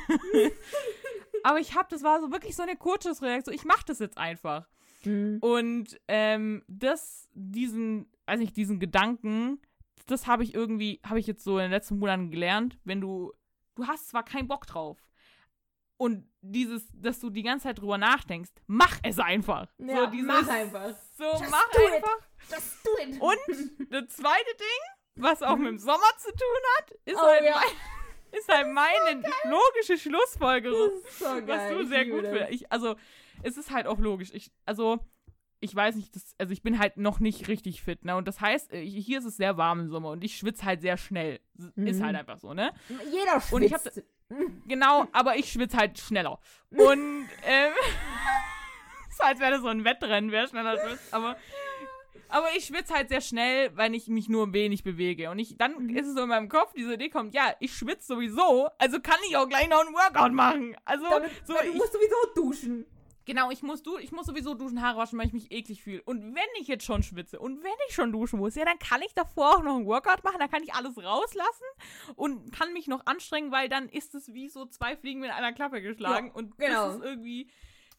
[laughs] Aber ich habe, das war so wirklich so eine Kurzschussreaktion. Ich mache das jetzt einfach. Mhm. Und ähm, das, diesen, weiß nicht, diesen Gedanken, das habe ich irgendwie, habe ich jetzt so in den letzten Monaten gelernt, wenn du, du hast zwar keinen Bock drauf und dieses, dass du die ganze Zeit drüber nachdenkst, mach es einfach. Ja, so dieses, mach einfach. So, Just mach do it. einfach. Just do it. Und das zweite Ding, was auch mit dem Sommer zu tun hat, ist, Oh, halt, ja. mein, ist halt meine logische Schlussfolgerung so was du sehr gut findest. Also, es ist halt auch logisch. Ich, also, ich weiß nicht, das, also ich bin halt noch nicht richtig fit, ne? Und das heißt, äh, hier ist es sehr warm im Sommer und ich schwitze halt sehr schnell. S- Ist Mhm. halt einfach so, ne? Jeder schwitzt. Und ich hab- Genau, aber ich schwitze halt schneller. Und, ähm, [laughs] so als wäre das so ein Wettrennen, wer schneller schwitzt, aber. Aber ich schwitze halt sehr schnell, weil ich mich nur wenig bewege. Und ich, dann Mhm. ist es so in meinem Kopf, diese Idee kommt, ja, ich schwitze sowieso, also kann ich auch gleich noch einen Workout machen. Also, Damit, so, du ich, musst sowieso duschen. Genau, ich muss, du, ich muss sowieso duschen, Haare waschen, weil ich mich eklig fühle. Und wenn ich jetzt schon schwitze und wenn ich schon duschen muss, ja, dann kann ich davor auch noch einen Workout machen, dann kann ich alles rauslassen und kann mich noch anstrengen, weil dann ist es wie so zwei Fliegen mit einer Klappe geschlagen. Ja, und genau. das ist irgendwie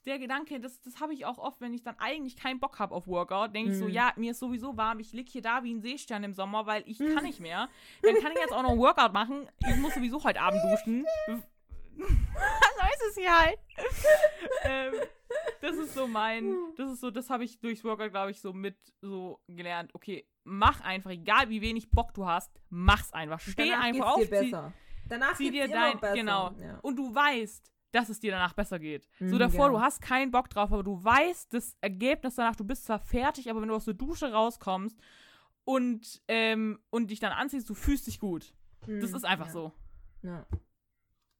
der Gedanke, das, das habe ich auch oft, wenn ich dann eigentlich keinen Bock habe auf Workout, denke ich so, Mhm. ja, mir ist sowieso warm, ich lieg hier da wie ein Seestern im Sommer, weil ich Mhm. kann nicht mehr. Dann kann ich jetzt auch noch einen Workout machen. Ich muss sowieso heute Abend duschen. [laughs] so ist es hier halt. [laughs] ähm, das ist so mein, das ist so, das habe ich durchs Workout, glaube ich, so mit so gelernt. Okay, mach einfach, egal wie wenig Bock du hast, mach's einfach. Steh Danach einfach geht's auf, dir zieh, besser. Danach zieh dir dein, besser. genau. Ja. Und du weißt, dass es dir danach besser geht. so Mhm, davor, genau. du hast keinen Bock drauf, aber du weißt das Ergebnis danach, du bist zwar fertig, aber wenn du aus der Dusche rauskommst und, ähm, und dich dann anziehst, du fühlst dich gut. Das Mhm, ist einfach ja. so. Ja.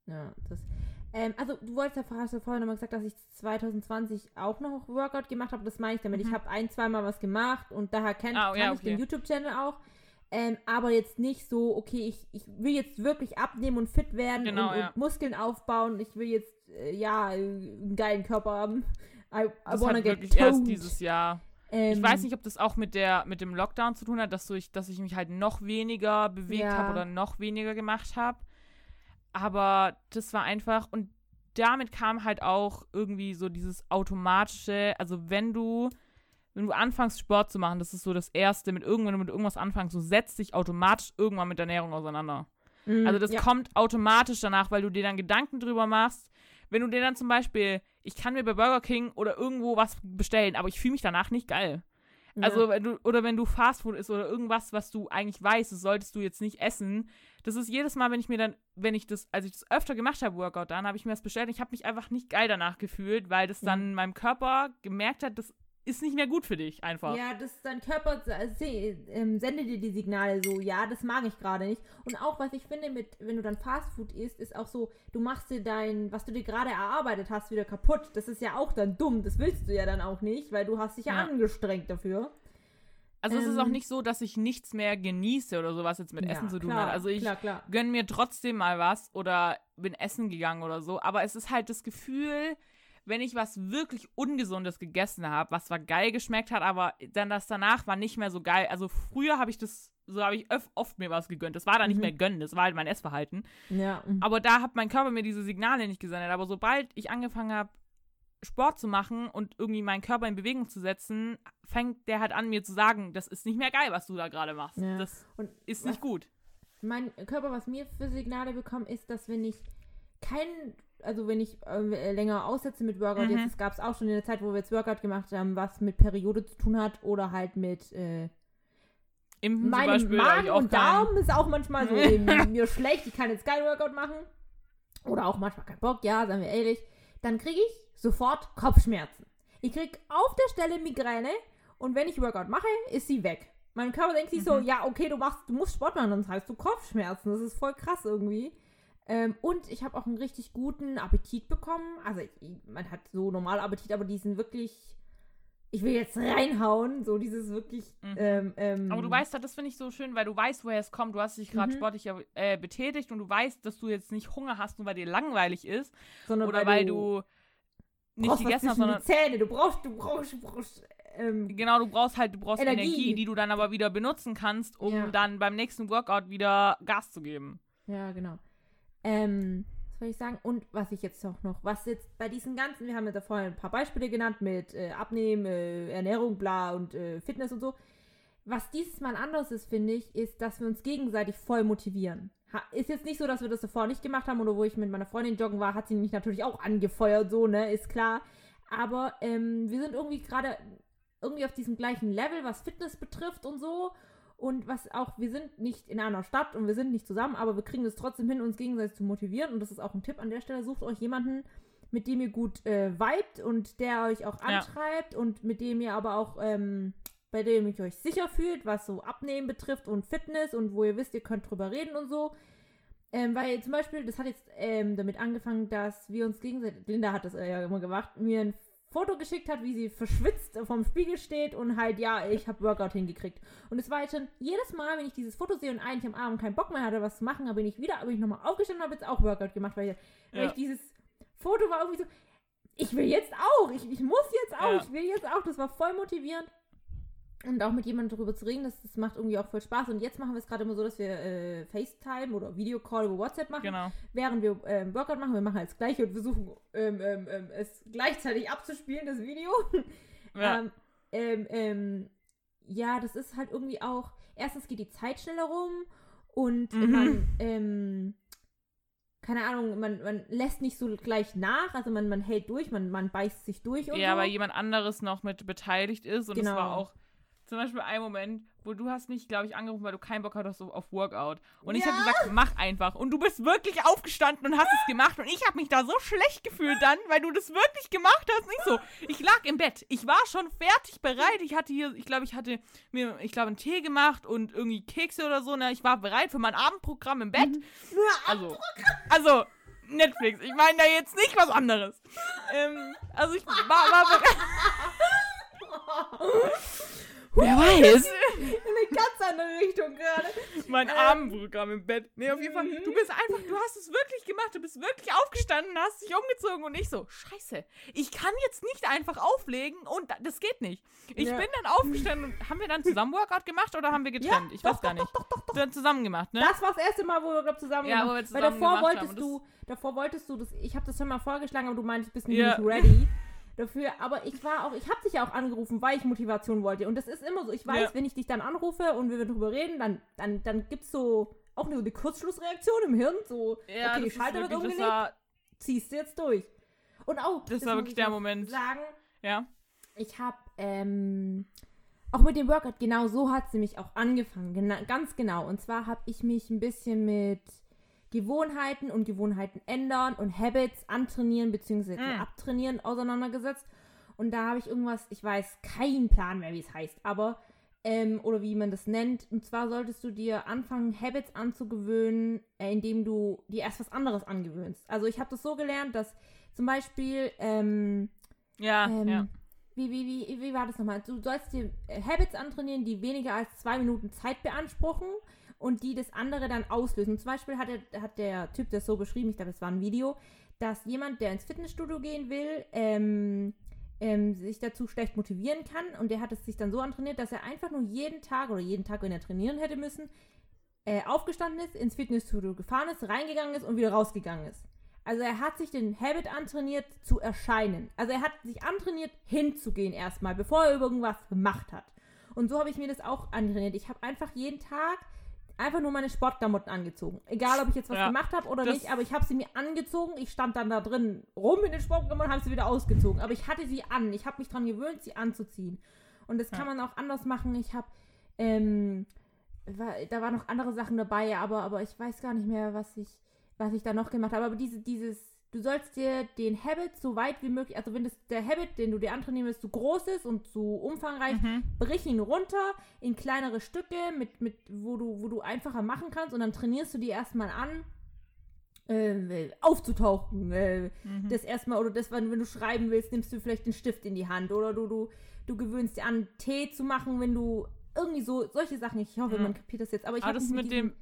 Ja, das. Ähm, also, du wolltest ja hast ja vorher nochmal gesagt, dass ich 2020 auch noch Workout gemacht habe. Das meine ich damit. Mhm. Ich habe ein, zweimal was gemacht und daher kennt, Ah, kann ja, ich den. YouTube-Channel auch. Ähm, aber jetzt nicht so, okay, ich, ich will jetzt wirklich abnehmen und fit werden Genau, und, ja. und Muskeln aufbauen. Ich will jetzt, äh, ja, einen geilen Körper haben. I, I Das wanna hat get wirklich erst toned. dieses Jahr. Ähm, Ich weiß nicht, ob das auch mit der mit dem Lockdown zu tun hat, dass, du, ich, dass ich mich halt noch weniger bewegt Ja. habe oder noch weniger gemacht habe. Aber das war einfach und damit kam halt auch irgendwie so dieses automatische, also wenn du wenn du anfängst Sport zu machen, das ist so das erste mit irgendwann wenn du mit irgendwas anfängst, du setzt dich automatisch irgendwann mit der Ernährung auseinander. mm, Also das ja. kommt automatisch danach, weil du dir dann Gedanken drüber machst. Wenn du dir dann zum Beispiel, ich kann mir bei Burger King oder irgendwo was bestellen, aber ich fühle mich danach nicht geil. Also wenn du, oder wenn du Fastfood isst oder irgendwas, was du eigentlich weißt, das solltest du jetzt nicht essen. Das ist jedes Mal, wenn ich mir dann, wenn ich das, als ich das öfter gemacht habe, Workout, dann habe ich mir das bestellt. Und ich habe mich einfach nicht geil danach gefühlt, weil das dann meinem Körper gemerkt hat, das ist nicht mehr gut für dich einfach. Ja, das dein Körper äh, se- ähm, sendet dir die Signale so, ja, das mag ich gerade nicht. Und auch was ich finde mit, wenn du dann Fastfood isst, ist auch so, du machst dir dein, was du dir gerade erarbeitet hast, wieder kaputt. Das ist ja auch dann dumm. Das willst du ja dann auch nicht, weil du hast dich ja, Ja. angestrengt dafür. Also es ist auch Ähm, nicht so, dass ich nichts mehr genieße oder sowas jetzt mit Ja, Essen zu tun klar, hat. Also ich klar, klar. gönn mir trotzdem mal was oder bin essen gegangen oder so. Aber es ist halt das Gefühl, wenn ich was wirklich Ungesundes gegessen habe, was zwar geil geschmeckt hat, aber dann das danach war nicht mehr so geil. Also früher habe ich das, so habe ich oft mir was gegönnt. Das war dann nicht Mhm. mehr gönnen, das war halt mein Essverhalten. Ja. mhm. Aber da hat mein Körper mir diese Signale nicht gesendet. Aber sobald ich angefangen habe, Sport zu machen und irgendwie meinen Körper in Bewegung zu setzen, fängt der halt an, mir zu sagen, das ist nicht mehr geil, was du da gerade machst. Ja. Das Und ist nicht gut. mein Körper, was mir für Signale bekommt, ist, dass wenn ich kein, also wenn ich äh, länger aussetze mit Workout, Mhm. jetzt gab es auch schon in der Zeit, wo wir jetzt Workout gemacht haben, was mit Periode zu tun hat oder halt mit äh, Impfen zum meinem Beispiel Magen und. Darm ist auch manchmal so eben [laughs] mir schlecht, ich kann jetzt kein Workout machen oder auch manchmal keinen Bock, ja, sagen wir ehrlich, dann kriege ich sofort Kopfschmerzen. Ich krieg auf der Stelle Migräne und wenn ich Workout mache, ist sie weg. Mein Körper denkt sich so, Mhm. ja, okay, du machst, du musst Sport machen, sonst hast du Kopfschmerzen. Das ist voll krass irgendwie. Ähm, und ich habe auch einen richtig guten Appetit bekommen. Also ich, man hat so normale Appetit, aber die sind wirklich ich will jetzt reinhauen, so dieses wirklich. Mhm. Ähm, ähm, Aber du weißt, das finde ich so schön, weil du weißt, woher es kommt. Du hast dich gerade Mhm. sportlich äh, betätigt und du weißt, dass du jetzt nicht Hunger hast, nur weil dir langweilig ist sondern oder weil du nicht brauchst was gegessen hast, sondern die Zähne. Du brauchst, du brauchst, du brauchst. Ähm, genau, du brauchst halt, du brauchst Energie. Energie. die du dann aber wieder benutzen kannst, um Ja. dann beim nächsten Workout wieder Gas zu geben. ja, genau. Ähm, was soll ich sagen? Und was ich jetzt auch noch, was jetzt bei diesen ganzen, wir haben ja da vorhin ein paar Beispiele genannt mit äh, Abnehmen, äh, Ernährung, bla und äh, Fitness und so. Was dieses Mal anders ist, finde ich, ist, dass wir uns gegenseitig voll motivieren. Ha ist jetzt nicht so, dass wir das davor nicht gemacht haben oder wo ich mit meiner Freundin joggen war, hat sie mich natürlich auch angefeuert, so, ne, ist klar. Aber ähm, wir sind irgendwie gerade irgendwie auf diesem gleichen Level, was Fitness betrifft und so. Und was auch, wir sind nicht in einer Stadt und wir sind nicht zusammen, aber wir kriegen es trotzdem hin, uns gegenseitig zu motivieren. Und das ist auch ein Tipp an der Stelle. Sucht euch jemanden, mit dem ihr gut äh, vibet und der euch auch Ja. antreibt und mit dem ihr aber auch, ähm, bei dem ihr euch sicher fühlt, was so Abnehmen betrifft und Fitness und wo ihr wisst, ihr könnt drüber reden und so. Ähm, weil zum Beispiel, das hat jetzt ähm, damit angefangen, dass wir uns gegenseitig, Linda hat das ja immer gemacht, mir ein Foto geschickt hat, wie sie verschwitzt vorm Spiegel steht und halt, ja, ich habe Workout hingekriegt. Und es war jetzt schon jedes Mal, wenn ich dieses Foto sehe und eigentlich am Abend keinen Bock mehr hatte, was zu machen, dann bin ich wieder, bin ich nochmal aufgestanden und habe jetzt auch Workout gemacht, weil, ich, weil Ja. ich dieses Foto war irgendwie so, ich will jetzt auch, ich, ich muss jetzt auch, Ja. ich will jetzt auch. Das war voll motivierend. Und auch mit jemandem darüber zu reden, das, das macht irgendwie auch voll Spaß. Und jetzt machen wir es gerade immer so, dass wir äh, FaceTime oder Videocall über WhatsApp machen Genau. während wir ähm, Workout machen, wir machen halt das gleiche und versuchen ähm, ähm, ähm, es gleichzeitig abzuspielen, das Video. Ja. ähm, ähm, ja, das ist halt irgendwie auch, erstens geht die Zeit schneller rum und Mhm. man, keine Ahnung, man, man lässt nicht so gleich nach, also man, man hält durch, man, man beißt sich durch und ja, so. weil jemand anderes noch mit beteiligt ist. Und es Genau. war auch zum Beispiel ein Moment, wo du hast mich, glaube ich, angerufen, weil du keinen Bock hattest auf auf Workout. Und ich habe Ja. gesagt, mach einfach. Und du bist wirklich aufgestanden und hast es gemacht. Und ich habe mich da so schlecht gefühlt dann, weil du das wirklich gemacht hast. Nicht so. Ich lag im Bett. Ich war schon fertig bereit. Ich hatte hier, ich glaube, ich hatte mir, ich glaube, einen Tee gemacht und irgendwie Kekse oder so. Ne? Ich war bereit für mein Abendprogramm im Bett. Also, also Netflix. Ich meine da jetzt nicht was anderes. Ähm, also ich war, war bereit. [laughs] Wer weiß. [laughs] in eine ganz andere Richtung gerade. Mein Ähm. Abendprogramm im Bett. Nee, auf jeden Fall. Mhm. Du bist einfach, du hast es wirklich gemacht. Du bist wirklich aufgestanden, hast dich umgezogen und ich so, scheiße, ich kann jetzt nicht einfach auflegen und da- das geht nicht. Ich Ja. bin dann aufgestanden und haben wir dann zusammen Workout gemacht oder haben wir getrennt? ich doch, weiß gar doch, nicht. Doch, doch, doch, Wir haben zusammen gemacht, ne? Das war das erste Mal, wo wir glaub, zusammen Ja, gemacht wo wir Weil zusammen davor gemacht wolltest haben. du, davor wolltest du das, ich habe das schon mal vorgeschlagen, aber du meintest, bist Ja. nicht ready dafür. Aber ich war auch, ich habe dich ja auch angerufen, weil ich Motivation wollte. Und das ist immer so. Ich weiß, Ja. wenn ich dich dann anrufe und wir drüber reden, dann, dann, dann gibt's so auch nur eine Kurzschlussreaktion im Hirn. So, Ja, okay, die das Schalter wird das umgelegt, war, ziehst du jetzt durch. Und auch, Das war muss wirklich ich der Moment. Sagen, ja. ich habe ähm, auch mit dem Workout, genau so hat sie mich auch angefangen. Gena ganz genau. Und zwar habe ich mich ein bisschen mit Gewohnheiten und Gewohnheiten ändern und Habits antrainieren bzw. Mm. abtrainieren auseinandergesetzt. Und da habe ich irgendwas, ich weiß keinen Plan mehr, wie es heißt, aber ähm, oder wie man das nennt. Und zwar solltest du dir anfangen, Habits anzugewöhnen, äh, indem du dir erst was anderes angewöhnst. Also ich habe das so gelernt, dass zum Beispiel ähm, Ja, ähm, ja. Wie, wie, wie, wie war das nochmal? Du sollst dir äh, Habits antrainieren, die weniger als zwei Minuten Zeit beanspruchen und die das andere dann auslösen. Zum Beispiel hat, er, hat der Typ das so beschrieben, ich glaube, es war ein Video, dass jemand, der ins Fitnessstudio gehen will, ähm, ähm, sich dazu schlecht motivieren kann und der hat es sich dann so antrainiert, dass er einfach nur jeden Tag oder jeden Tag, wenn er trainieren hätte müssen, äh, aufgestanden ist, ins Fitnessstudio gefahren ist, reingegangen ist und wieder rausgegangen ist. Also er hat sich den Habit antrainiert zu erscheinen. Also er hat sich antrainiert hinzugehen erstmal, bevor er irgendwas gemacht hat. Und so habe ich mir das auch antrainiert. Ich habe einfach jeden Tag einfach nur meine Sportklamotten angezogen. Egal, ob ich jetzt was Ja, gemacht habe oder nicht, aber ich habe sie mir angezogen. Ich stand dann da drin rum in den Sportklamotten und habe sie wieder ausgezogen. Aber ich hatte sie an. Ich habe mich daran gewöhnt, sie anzuziehen. Und das kann Ja. man auch anders machen. Ich habe, ähm, war, da waren noch andere Sachen dabei, aber, aber ich weiß gar nicht mehr, was ich, was ich da noch gemacht habe. Aber diese, dieses, du sollst dir den Habit so weit wie möglich, also wenn das der Habit, den du dir antrainieren willst, zu groß ist und zu umfangreich, Mhm. brich ihn runter in kleinere Stücke, mit, mit, wo, du, wo du einfacher machen kannst und dann trainierst du die erstmal an, äh, aufzutauchen. Äh, Mhm. Das erstmal, oder das, wenn, wenn du schreiben willst, nimmst du vielleicht den Stift in die Hand. Oder du, du, du gewöhnst dir an, Tee zu machen, wenn du irgendwie so, solche Sachen. Ich hoffe, Ja. man kapiert das jetzt. Aber ich habe das mit mit dem-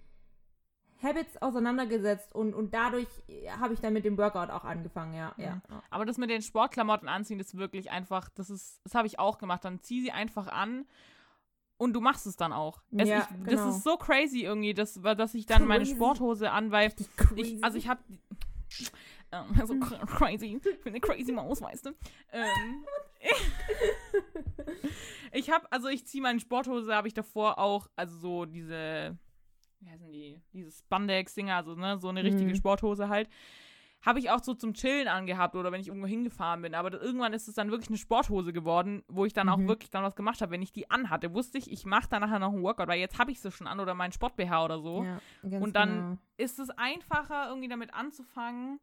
Habits auseinandergesetzt und, und dadurch äh, habe ich dann mit dem Workout auch angefangen, ja. ja. Aber das mit den Sportklamotten anziehen ist wirklich einfach, das ist, das habe ich auch gemacht. Dann zieh sie einfach an und du machst es dann auch. Es, Ja, ich, genau. Das ist so crazy irgendwie, dass, dass ich dann meine Crazy. Sporthose an, weil Richtig crazy. ich, also ich habe ähm, so cr- crazy, ich bin eine crazy Maus, weißt du. Ähm, [laughs] ich habe, also ich ziehe meine Sporthose, habe ich davor auch, also so diese, wie heißen die, diese Spandex-Dinger, also ne, so eine richtige Mhm. Sporthose halt. Habe ich auch so zum Chillen angehabt oder wenn ich irgendwo hingefahren bin. Aber irgendwann ist es dann wirklich eine Sporthose geworden, wo ich dann auch Mhm. wirklich dann was gemacht habe. Wenn ich die anhatte, wusste ich, ich mache dann nachher noch einen Workout, weil jetzt habe ich sie schon an oder meinen Sport-BH oder so ja, und dann- genau. ist es einfacher, irgendwie damit anzufangen.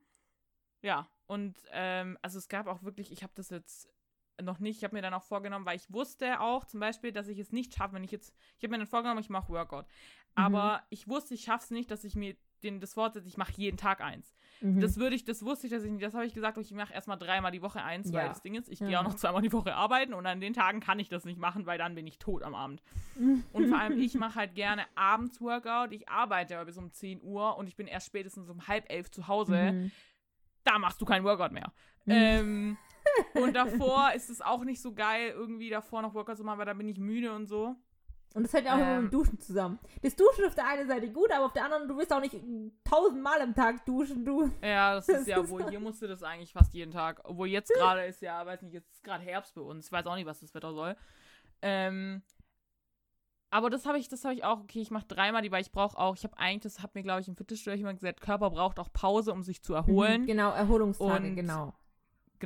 Ja, und ähm, also es gab auch wirklich, ich habe das jetzt noch nicht, ich habe mir dann auch vorgenommen, weil ich wusste auch zum Beispiel, dass ich es nicht schaffe, wenn ich jetzt, ich habe mir dann vorgenommen, ich mache Workout. Aber ich wusste, ich schaffe es nicht, dass ich mir den, das Wort setze, ich mache jeden Tag eins. Mhm. Das würde ich, das wusste ich, dass ich nicht, das habe ich gesagt, ich mache erstmal dreimal die Woche eins, weil Ja. das Ding ist, ich Ja. gehe auch noch zweimal die Woche arbeiten und an den Tagen kann ich das nicht machen, weil dann bin ich tot am Abend. Mhm. [laughs] Und vor allem, ich mache halt gerne abends Workout. Ich arbeite aber bis um 10 Uhr und ich bin erst spätestens um halb elf zu Hause. Mhm. Da machst du kein Workout mehr. Ähm, und [laughs] davor ist es auch nicht so geil, irgendwie davor noch Workout zu machen, weil da bin ich müde und so. Und das hält ja auch immer Ähm. mit dem Duschen zusammen. Das Duschen auf der einen Seite gut, aber auf der anderen, du willst auch nicht tausendmal am Tag duschen, du. Ja, das ist ja wohl, hier musst du das eigentlich fast jeden Tag. Obwohl jetzt [laughs] gerade ist ja, weiß nicht, jetzt ist gerade Herbst bei uns. Ich weiß auch nicht, was das Wetter soll. Ähm, aber das habe ich, das habe ich auch, okay, ich mache dreimal die, weil ich brauche auch, ich habe eigentlich, das hat mir, glaube ich, im Fitnessstudio immer gesagt, Körper braucht auch Pause, um sich zu erholen. Genau, Erholungstage, Und- genau.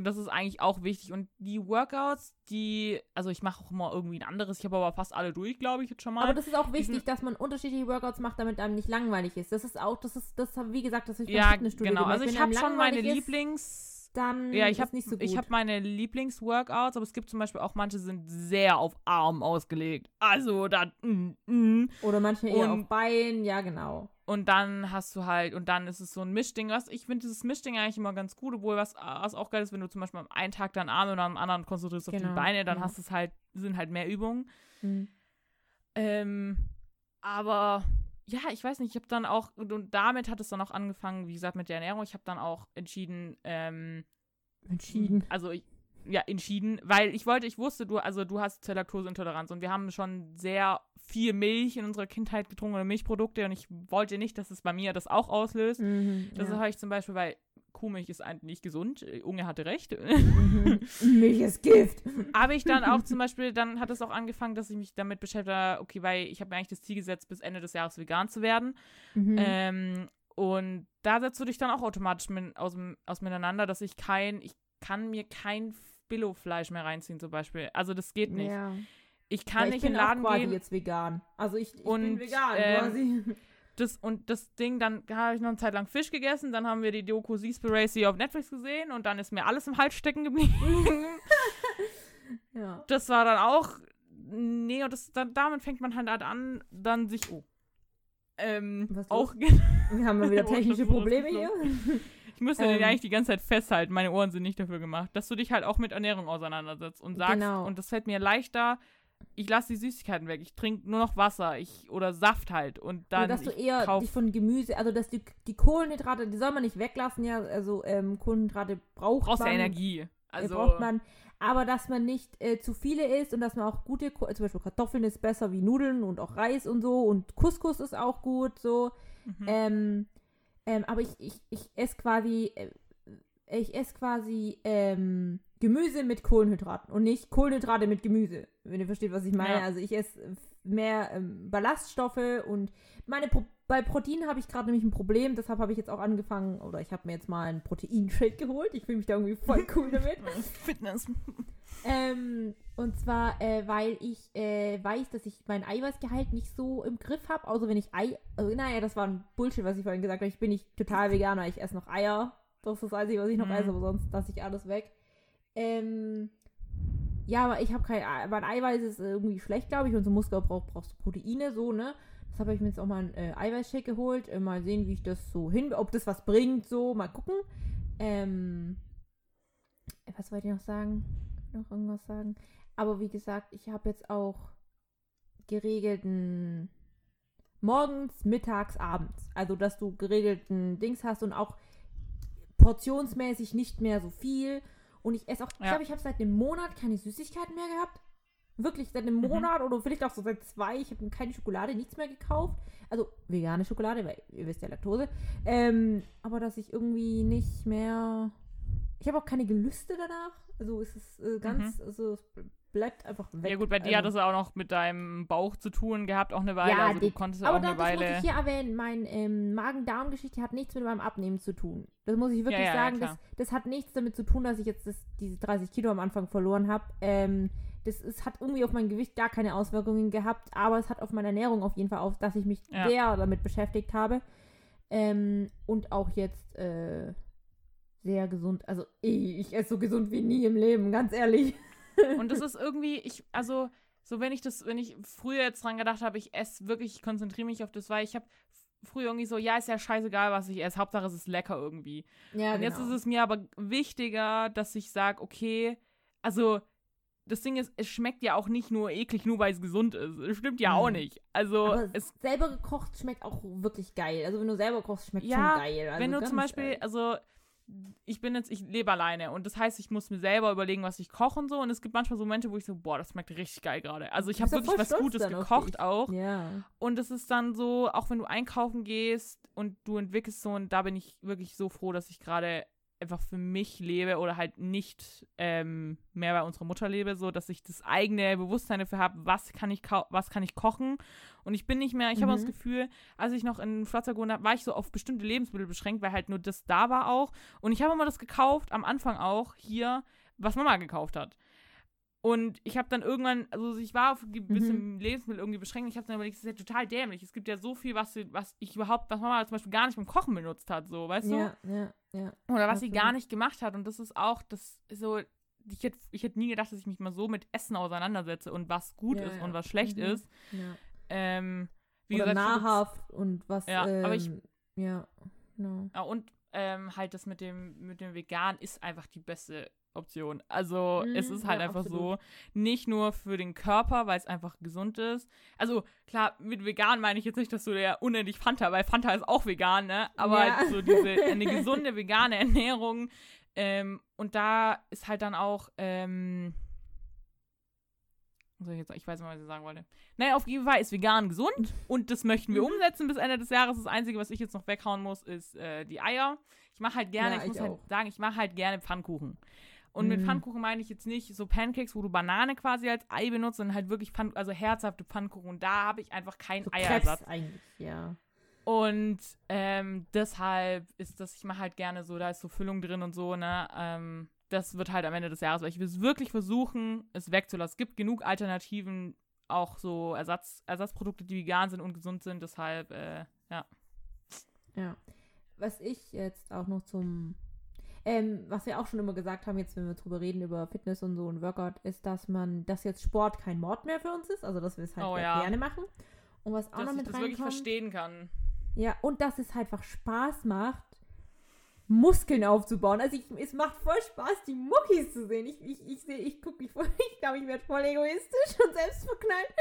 Das ist eigentlich auch wichtig. Und die Workouts, die, also ich mache auch immer irgendwie ein anderes. Ich habe aber fast alle durch, glaube ich, jetzt schon mal. Aber das ist auch diesen- wichtig, dass man unterschiedliche Workouts macht, damit einem nicht langweilig ist. Das ist auch, das ist, das wie gesagt, das ist ja, genau. Also ich habe schon meine Lieblings. dann Ja, ich ist habe nicht so gut. ich habe meine Lieblingsworkouts, aber es gibt zum Beispiel auch manche sind sehr auf Arm ausgelegt. Also da mm, mm. Oder manche eher und- auf Bein, ja, genau. Und dann hast du halt und dann ist es so ein Mischding. Was ich finde dieses Mischding eigentlich immer ganz gut, obwohl was, was auch geil ist, wenn du zum Beispiel am einen Tag dann Arme und am anderen konzentrierst auf Genau, die Beine, dann ja. hast es halt sind halt mehr Übungen. Mhm. Ähm, aber ja, ich weiß nicht, ich habe dann auch, und, damit hat es dann auch angefangen, wie gesagt, mit der Ernährung. Ich habe dann auch entschieden, ähm, Entschieden. also ich, ja, entschieden, weil ich wollte, ich wusste, du, also du hast Laktoseintoleranz und wir haben schon sehr viel Milch in unserer Kindheit getrunken oder Milchprodukte und ich wollte nicht, dass es bei mir das auch auslöst. Mhm, Das ja. habe ich zum Beispiel, weil Kuhmilch ist eigentlich nicht gesund. Äh, Unge hatte recht. mhm. [laughs] Milch ist Gift. habe ich dann auch zum Beispiel, dann hat es auch angefangen, dass ich mich damit beschäftigt habe, okay, weil ich habe mir eigentlich das Ziel gesetzt, bis Ende des Jahres vegan zu werden. Mhm. Ähm, und da setzt du dich dann auch automatisch mit, aus, aus miteinander, dass ich kein, ich kann mir kein Billo-Fleisch mehr reinziehen zum Beispiel. Also das geht nicht. Ja. Ich kann ja, ich nicht in den Laden auch quasi gehen. jetzt vegan. Also ich, ich Und, bin vegan ähm, quasi. Das, und das Ding, dann habe ich noch eine Zeit lang Fisch gegessen, dann haben wir die Doku Seaspiracy auf Netflix gesehen und dann ist mir alles im Hals stecken geblieben. [laughs] Ja. das war dann auch. Nee, und das, dann, damit fängt man halt an, dann sich. Oh. Ähm, Was auch. Wir haben mal [laughs] wieder Oh, technische Probleme hier. Ich müsste den Ähm. eigentlich die ganze Zeit festhalten. Meine Ohren sind nicht dafür gemacht. Dass du dich halt auch mit Ernährung auseinandersetzt und sagst, Genau. und das fällt mir leichter, ich lasse die Süßigkeiten weg. Ich trinke nur noch Wasser ich, oder Saft halt. Und dann. Oder dass du eher kauf- dich von Gemüse, also dass die, die Kohlenhydrate, die soll man nicht weglassen, ja, also ähm, Kohlenhydrate braucht brauchst ja man. Energie. äh, Also. braucht man, aber dass man nicht äh, zu viele isst und dass man auch gute, Ko- zum Beispiel Kartoffeln ist besser wie Nudeln und auch Reis und so und Couscous ist auch gut, so. Mhm. Ähm, ähm, aber ich, ich, ich esse quasi, äh, ich esse quasi ähm, Gemüse mit Kohlenhydraten und nicht Kohlenhydrate mit Gemüse, wenn ihr versteht, was ich meine. Ja. Also ich esse mehr ähm, Ballaststoffe und meine Pro bei Protein habe ich gerade nämlich ein Problem, deshalb habe ich jetzt auch angefangen, oder ich habe mir jetzt mal einen Proteinshake geholt. Ich fühle mich da irgendwie voll cool [laughs] damit. Fitness. Ähm, und zwar, äh, weil ich äh, weiß, dass ich mein Eiweißgehalt nicht so im Griff habe. Außer wenn ich Ei. Also, naja, das war ein Bullshit, was ich vorhin gesagt habe. Ich bin nicht total Veganer. Ich esse noch Eier. Das ist das Einzige, was ich noch Mhm. esse, aber sonst lasse ich alles weg. Ähm. Ja, aber ich habe kein Ei. Mein Eiweiß ist irgendwie schlecht, glaube ich. Und zum Muskelaufbau brauchst du Proteine, so, ne? Deshalb habe ich mir jetzt auch mal einen äh, Eiweißshake geholt. Äh, mal sehen, wie ich das so hin, ob das was bringt, so, mal gucken. Ähm, was wollte ich noch sagen? Noch irgendwas sagen? Aber wie gesagt, ich habe jetzt auch geregelten morgens, mittags, abends. Also, dass du geregelten Dings hast und auch portionsmäßig nicht mehr so viel. Und ich esse auch, ja. ich glaube, ich habe seit einem Monat keine Süßigkeiten mehr gehabt. Wirklich seit einem mhm. Monat oder vielleicht auch so seit zwei. Ich habe keine Schokolade, nichts mehr gekauft. Also vegane Schokolade, weil ihr wisst ja Laktose. Ähm, aber dass ich irgendwie nicht mehr. Ich habe auch keine Gelüste danach. Also es ist äh, ganz, mhm. also es bleibt einfach weg. Ja gut, bei dir also, hat es auch noch mit deinem Bauch zu tun gehabt, auch eine Weile. Ja, also du konntest aber auch da, eine Weile. Das muss ich hier erwähnen, meine ähm, Magen-Darm-Geschichte hat nichts mit meinem Abnehmen zu tun. Das muss ich wirklich ja, ja, sagen. das, das hat nichts damit zu tun, dass ich jetzt das, diese 30 Kilo am Anfang verloren habe. Ähm, das ist, hat irgendwie auf mein Gewicht gar keine Auswirkungen gehabt, aber es hat auf meine Ernährung auf jeden Fall auf, dass ich mich sehr damit beschäftigt habe. Ähm, und auch jetzt äh, sehr gesund. Also ich, esse so gesund wie nie im Leben, ganz ehrlich. Und das ist irgendwie, ich, also, so wenn ich das, wenn ich früher jetzt dran gedacht habe, ich esse wirklich, ich konzentriere mich auf das, weil ich habe früher irgendwie so, ja, ist ja scheißegal, was ich esse, Hauptsache es ist lecker irgendwie. Ja, Und genau. jetzt ist es mir aber wichtiger, dass ich sage, okay, also das Ding ist, es schmeckt ja auch nicht nur eklig, nur weil es gesund ist. Es stimmt ja mhm. auch nicht. Also Aber es selber gekocht schmeckt auch wirklich geil. Also wenn du selber kochst, schmeckt ja, schon geil. Also wenn du zum Beispiel, also ich bin jetzt, ich lebe alleine und das heißt, ich muss mir selber überlegen, was ich koche und so. Und es gibt manchmal so Momente, wo ich so, boah, das schmeckt richtig geil gerade. Also ich habe wirklich was Gutes gekocht auch. Ja. Und es ist dann so, auch wenn du einkaufen gehst und du entwickelst so, und da bin ich wirklich so froh, dass ich gerade einfach für mich lebe oder halt nicht ähm, mehr bei unserer Mutter lebe, so dass ich das eigene Bewusstsein dafür habe, was kann ich was kann ich kochen und ich bin nicht mehr, ich mhm. habe das Gefühl, als ich noch in Flotzerg gewohnt habe, war ich so auf bestimmte Lebensmittel beschränkt, weil halt nur das da war auch und ich habe immer das gekauft, am Anfang auch hier, was Mama gekauft hat. Und ich habe dann irgendwann, also ich war auf gewisse mhm. Lebensmittel irgendwie beschränkt. Ich habe dann überlegt, das ist ja total dämlich. Es gibt ja so viel, was, was ich überhaupt, was Mama zum Beispiel gar nicht beim Kochen benutzt hat, so, weißt ja, du? Ja, ja. Oder was sie gar nicht gemacht hat. Und das ist auch, das so, ich hätte ich hätt nie gedacht, dass ich mich mal so mit Essen auseinandersetze und was gut ja, ist ja. und was schlecht mhm. ist. Ja. Ähm, wie Oder gesagt, nahrhaft und was. Ja, ähm, aber ich. Ähm, ja, no. ja und ähm, halt das mit dem, mit dem Vegan ist einfach die beste Option. Also mm, es ist halt ja, einfach absolut. so, nicht nur für den Körper, weil es einfach gesund ist. Also klar, mit vegan meine ich jetzt nicht, dass du ja unendlich Fanta, weil Fanta ist auch vegan, ne? Aber ja. halt so diese, [laughs] eine gesunde vegane Ernährung. Ähm, und da ist halt dann auch, ähm, soll ich, jetzt, ich weiß nicht, was ich sagen wollte. Naja, auf jeden Fall ist vegan gesund und das möchten wir mhm. umsetzen bis Ende des Jahres. Das Einzige, was ich jetzt noch weghauen muss, ist äh, die Eier. Ich mache halt gerne, ja, ich, ich muss halt auch. halt sagen, ich mache halt gerne Pfannkuchen. Und mm. mit mhm. Pfannkuchen meine ich jetzt nicht so Pancakes, wo du Banane quasi als Ei benutzt, sondern halt wirklich Pfann also herzhafte Pfannkuchen. Und da habe ich einfach keinen so Eiersatz. eigentlich, ja. Und ähm, deshalb ist das, ich mache halt gerne so, da ist so Füllung drin und so, ne? Ähm, das wird halt am Ende des Jahres, weil ich will es wirklich versuchen, es wegzulassen. Es gibt genug Alternativen, auch so Ersatz, Ersatzprodukte, die vegan sind und gesund sind, deshalb, äh, ja. Ja. Was ich jetzt auch noch zum ähm, was wir auch schon immer gesagt haben, jetzt wenn wir drüber reden, über Fitness und so und Workout, ist, dass man, dass jetzt Sport kein Mord mehr für uns ist, also dass wir es halt oh, ja. gerne machen. Und was auch dass noch mit ich das wirklich verstehen kann. Ja, und dass es halt einfach Spaß macht, Muskeln aufzubauen. Also ich, es macht voll Spaß, die Muckis zu sehen. Ich, ich, ich sehe, ich gucke mich voll, [laughs] ich glaube, ich werde voll egoistisch und selbstverknallt. [laughs]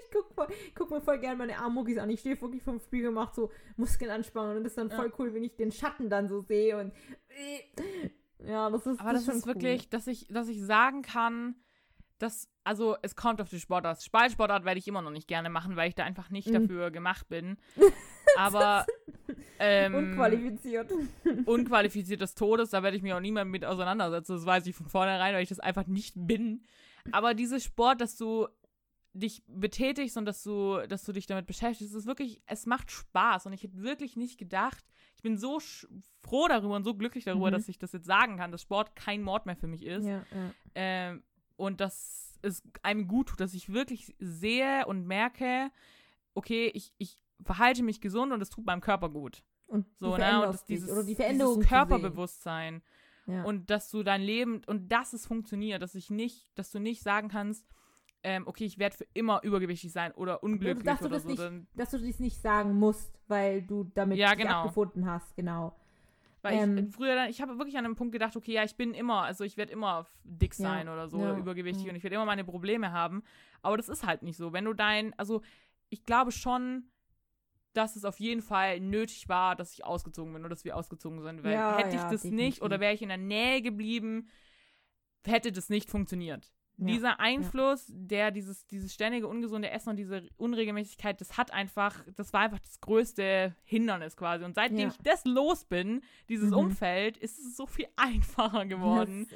Ich gucke guck mir voll gerne meine Armmuckis an. Ich stehe wirklich vom Spiegel, mache so Muskeln anspannen und das ist dann voll ja. cool, wenn ich den Schatten dann so sehe und ja, das ist Aber das, das ist, ist wirklich, dass ich, dass ich sagen kann, dass, also es kommt auf die Sportart. Spaltsportart werde ich immer noch nicht gerne machen, weil ich da einfach nicht mhm. dafür gemacht bin. [laughs] Aber ähm, unqualifiziert. Unqualifiziert des Todes, da werde ich mich auch niemand mit auseinandersetzen. Das weiß ich von vornherein, weil ich das einfach nicht bin. Aber dieses Sport, dass du dich betätigst und dass du, dass du dich damit beschäftigst, ist wirklich, es macht Spaß. Und ich hätte wirklich nicht gedacht, ich bin so froh darüber und so glücklich darüber, mhm. dass ich das jetzt sagen kann, dass Sport kein Mord mehr für mich ist. Ja, ja. Ähm, und dass es einem gut tut, dass ich wirklich sehe und merke, okay, ich, ich verhalte mich gesund und es tut meinem Körper gut. Und so, ne? Und das, dieses, oder die Veränderung dieses Körperbewusstsein. Ja. Und dass du dein Leben, und dass es funktioniert, dass ich nicht, dass du nicht sagen kannst, ähm, okay, ich werde für immer übergewichtig sein oder unglücklich dass du oder das so. nicht- Dass du dies nicht sagen musst, weil du damit Ja, genau. abgefunden hast, genau. Weil ich ähm, äh, früher dann, ich habe wirklich an einem Punkt gedacht, okay, ja, ich bin immer, also ich werde immer dick Ja, sein oder so ja, oder übergewichtig ja. und ich werde immer meine Probleme haben. Aber das ist halt nicht so. Wenn du dein, also ich glaube schon, dass es auf jeden Fall nötig war, dass ich ausgezogen bin oder dass wir ausgezogen sind. Weil Ja, hätte ich ja, das nicht definitiv. oder wäre ich in der Nähe geblieben, hätte das nicht funktioniert. Dieser Einfluss, der dieses, dieses ständige ungesunde Essen und diese Unregelmäßigkeit, das hat einfach, das war einfach das größte Hindernis quasi. Und seitdem Ja. ich das los bin, dieses Mhm. Umfeld, ist es so viel [laughs] einfacher geworden,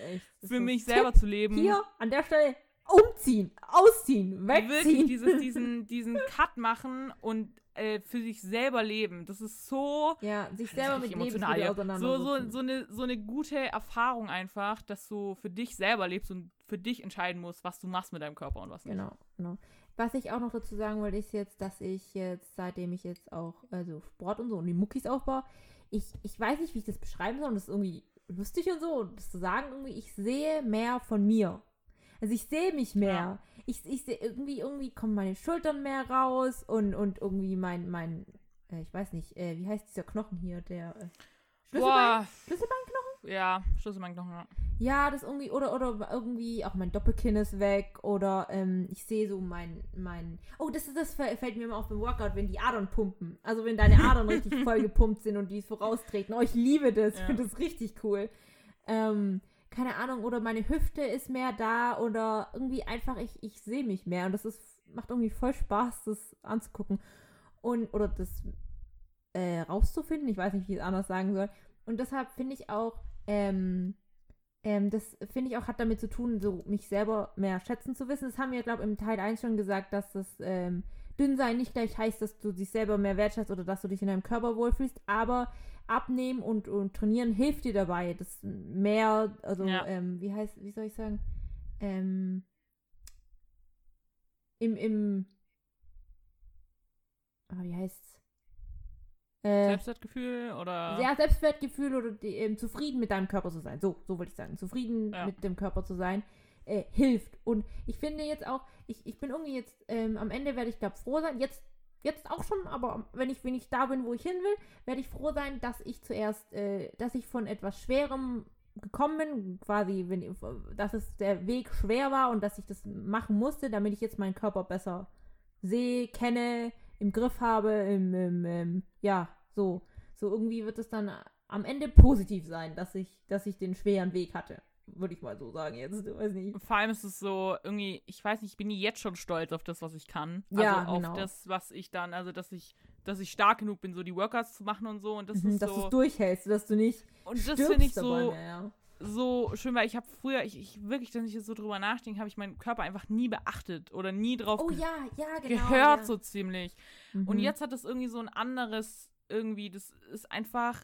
für mich Tipp selber zu leben. Hier an der Stelle umziehen, ausziehen, Wirklich wegziehen. dieses, [laughs] diesen, diesen Cut machen und äh, für sich selber leben. Das ist so ja, sich selber mit emotional, Lebensmitteln ja. so, so, so, eine, so eine gute Erfahrung einfach, dass du für dich selber lebst und für dich entscheiden musst, was du machst mit deinem Körper und was nicht. Genau, genau. Was ich auch noch dazu sagen wollte, ist jetzt, dass ich jetzt, seitdem ich jetzt auch, also Sport und so und die Muckis aufbaue, ich, ich weiß nicht, wie ich das beschreiben soll und das ist irgendwie lustig und so, das zu sagen, irgendwie, ich sehe mehr von mir. Also ich sehe mich mehr. Ja. Ich, ich sehe irgendwie, irgendwie kommen meine Schultern mehr raus und, und irgendwie mein, mein, äh, ich weiß nicht, äh, wie heißt dieser Knochen hier, der äh, Schlüsselbein? Boah, Schlüsselbeinknochen? Ja, Schlüsselbeinknochen. ja. Ja, das irgendwie, oder, oder irgendwie auch mein Doppelkinn ist weg, oder ähm, ich sehe so mein, mein, oh, das, ist- das fä- fällt mir immer auf beim Workout, wenn die Adern pumpen. Also wenn deine Adern richtig voll [laughs] gepumpt sind und die voraustreten. Oh, ich liebe das, ich Ja. finde das richtig cool. Ähm, keine Ahnung, oder meine Hüfte ist mehr da, oder irgendwie einfach, ich, ich sehe mich mehr und das ist, macht irgendwie voll Spaß, das anzugucken. Und, oder das äh, rauszufinden, ich weiß nicht, wie ich es anders sagen soll. Und deshalb finde ich auch, ähm, ähm, das finde ich auch hat damit zu tun, so mich selber mehr schätzen zu wissen. Das haben wir, glaube ich, im Teil 1 schon gesagt, dass das ähm, Dünnsein nicht gleich heißt, dass du dich selber mehr wertschätzt oder dass du dich in deinem Körper wohlfühlst, aber abnehmen und, und trainieren hilft dir dabei, das mehr, also Ja. ähm, wie heißt, wie soll ich sagen, ähm, im, im, ah, wie heißt's? Äh, Selbstwertgefühl oder. ja, Selbstwertgefühl oder die, ähm, zufrieden mit deinem Körper zu sein. So, so würde ich sagen. Zufrieden Ja. mit dem Körper zu sein, äh, hilft. Und ich finde jetzt auch, ich, ich bin irgendwie jetzt, ähm, am Ende werde ich, glaube froh sein. Jetzt, jetzt auch schon, aber wenn ich, wenn ich da bin, wo ich hin will, werde ich froh sein, dass ich zuerst, äh, dass ich von etwas Schwerem gekommen bin, quasi, wenn, dass es der Weg schwer war und dass ich das machen musste, damit ich jetzt meinen Körper besser sehe, kenne, im Griff habe, im, im, im ja, so. So irgendwie wird es dann am Ende positiv sein, dass ich, dass ich den schweren Weg hatte. Würde ich mal so sagen jetzt. Du weiß nicht. Vor allem ist es so, irgendwie, ich weiß nicht, ich bin jetzt schon stolz auf das, was ich kann. Ja, also auf genau. das, was ich dann, also dass ich, dass ich stark genug bin, so die Workouts zu machen und so. Und das Mhm, ist dass du so. es durchhältst, dass du nicht Und das finde ich so, mehr, ja. So schön, weil ich habe früher, ich, ich wirklich, wenn ich jetzt so drüber nachdenke, habe ich meinen Körper einfach nie beachtet oder nie drauf Oh ge ja, ja, genau. gehört, ja. so ziemlich. Mhm. Und jetzt hat das irgendwie so ein anderes, irgendwie, das ist einfach.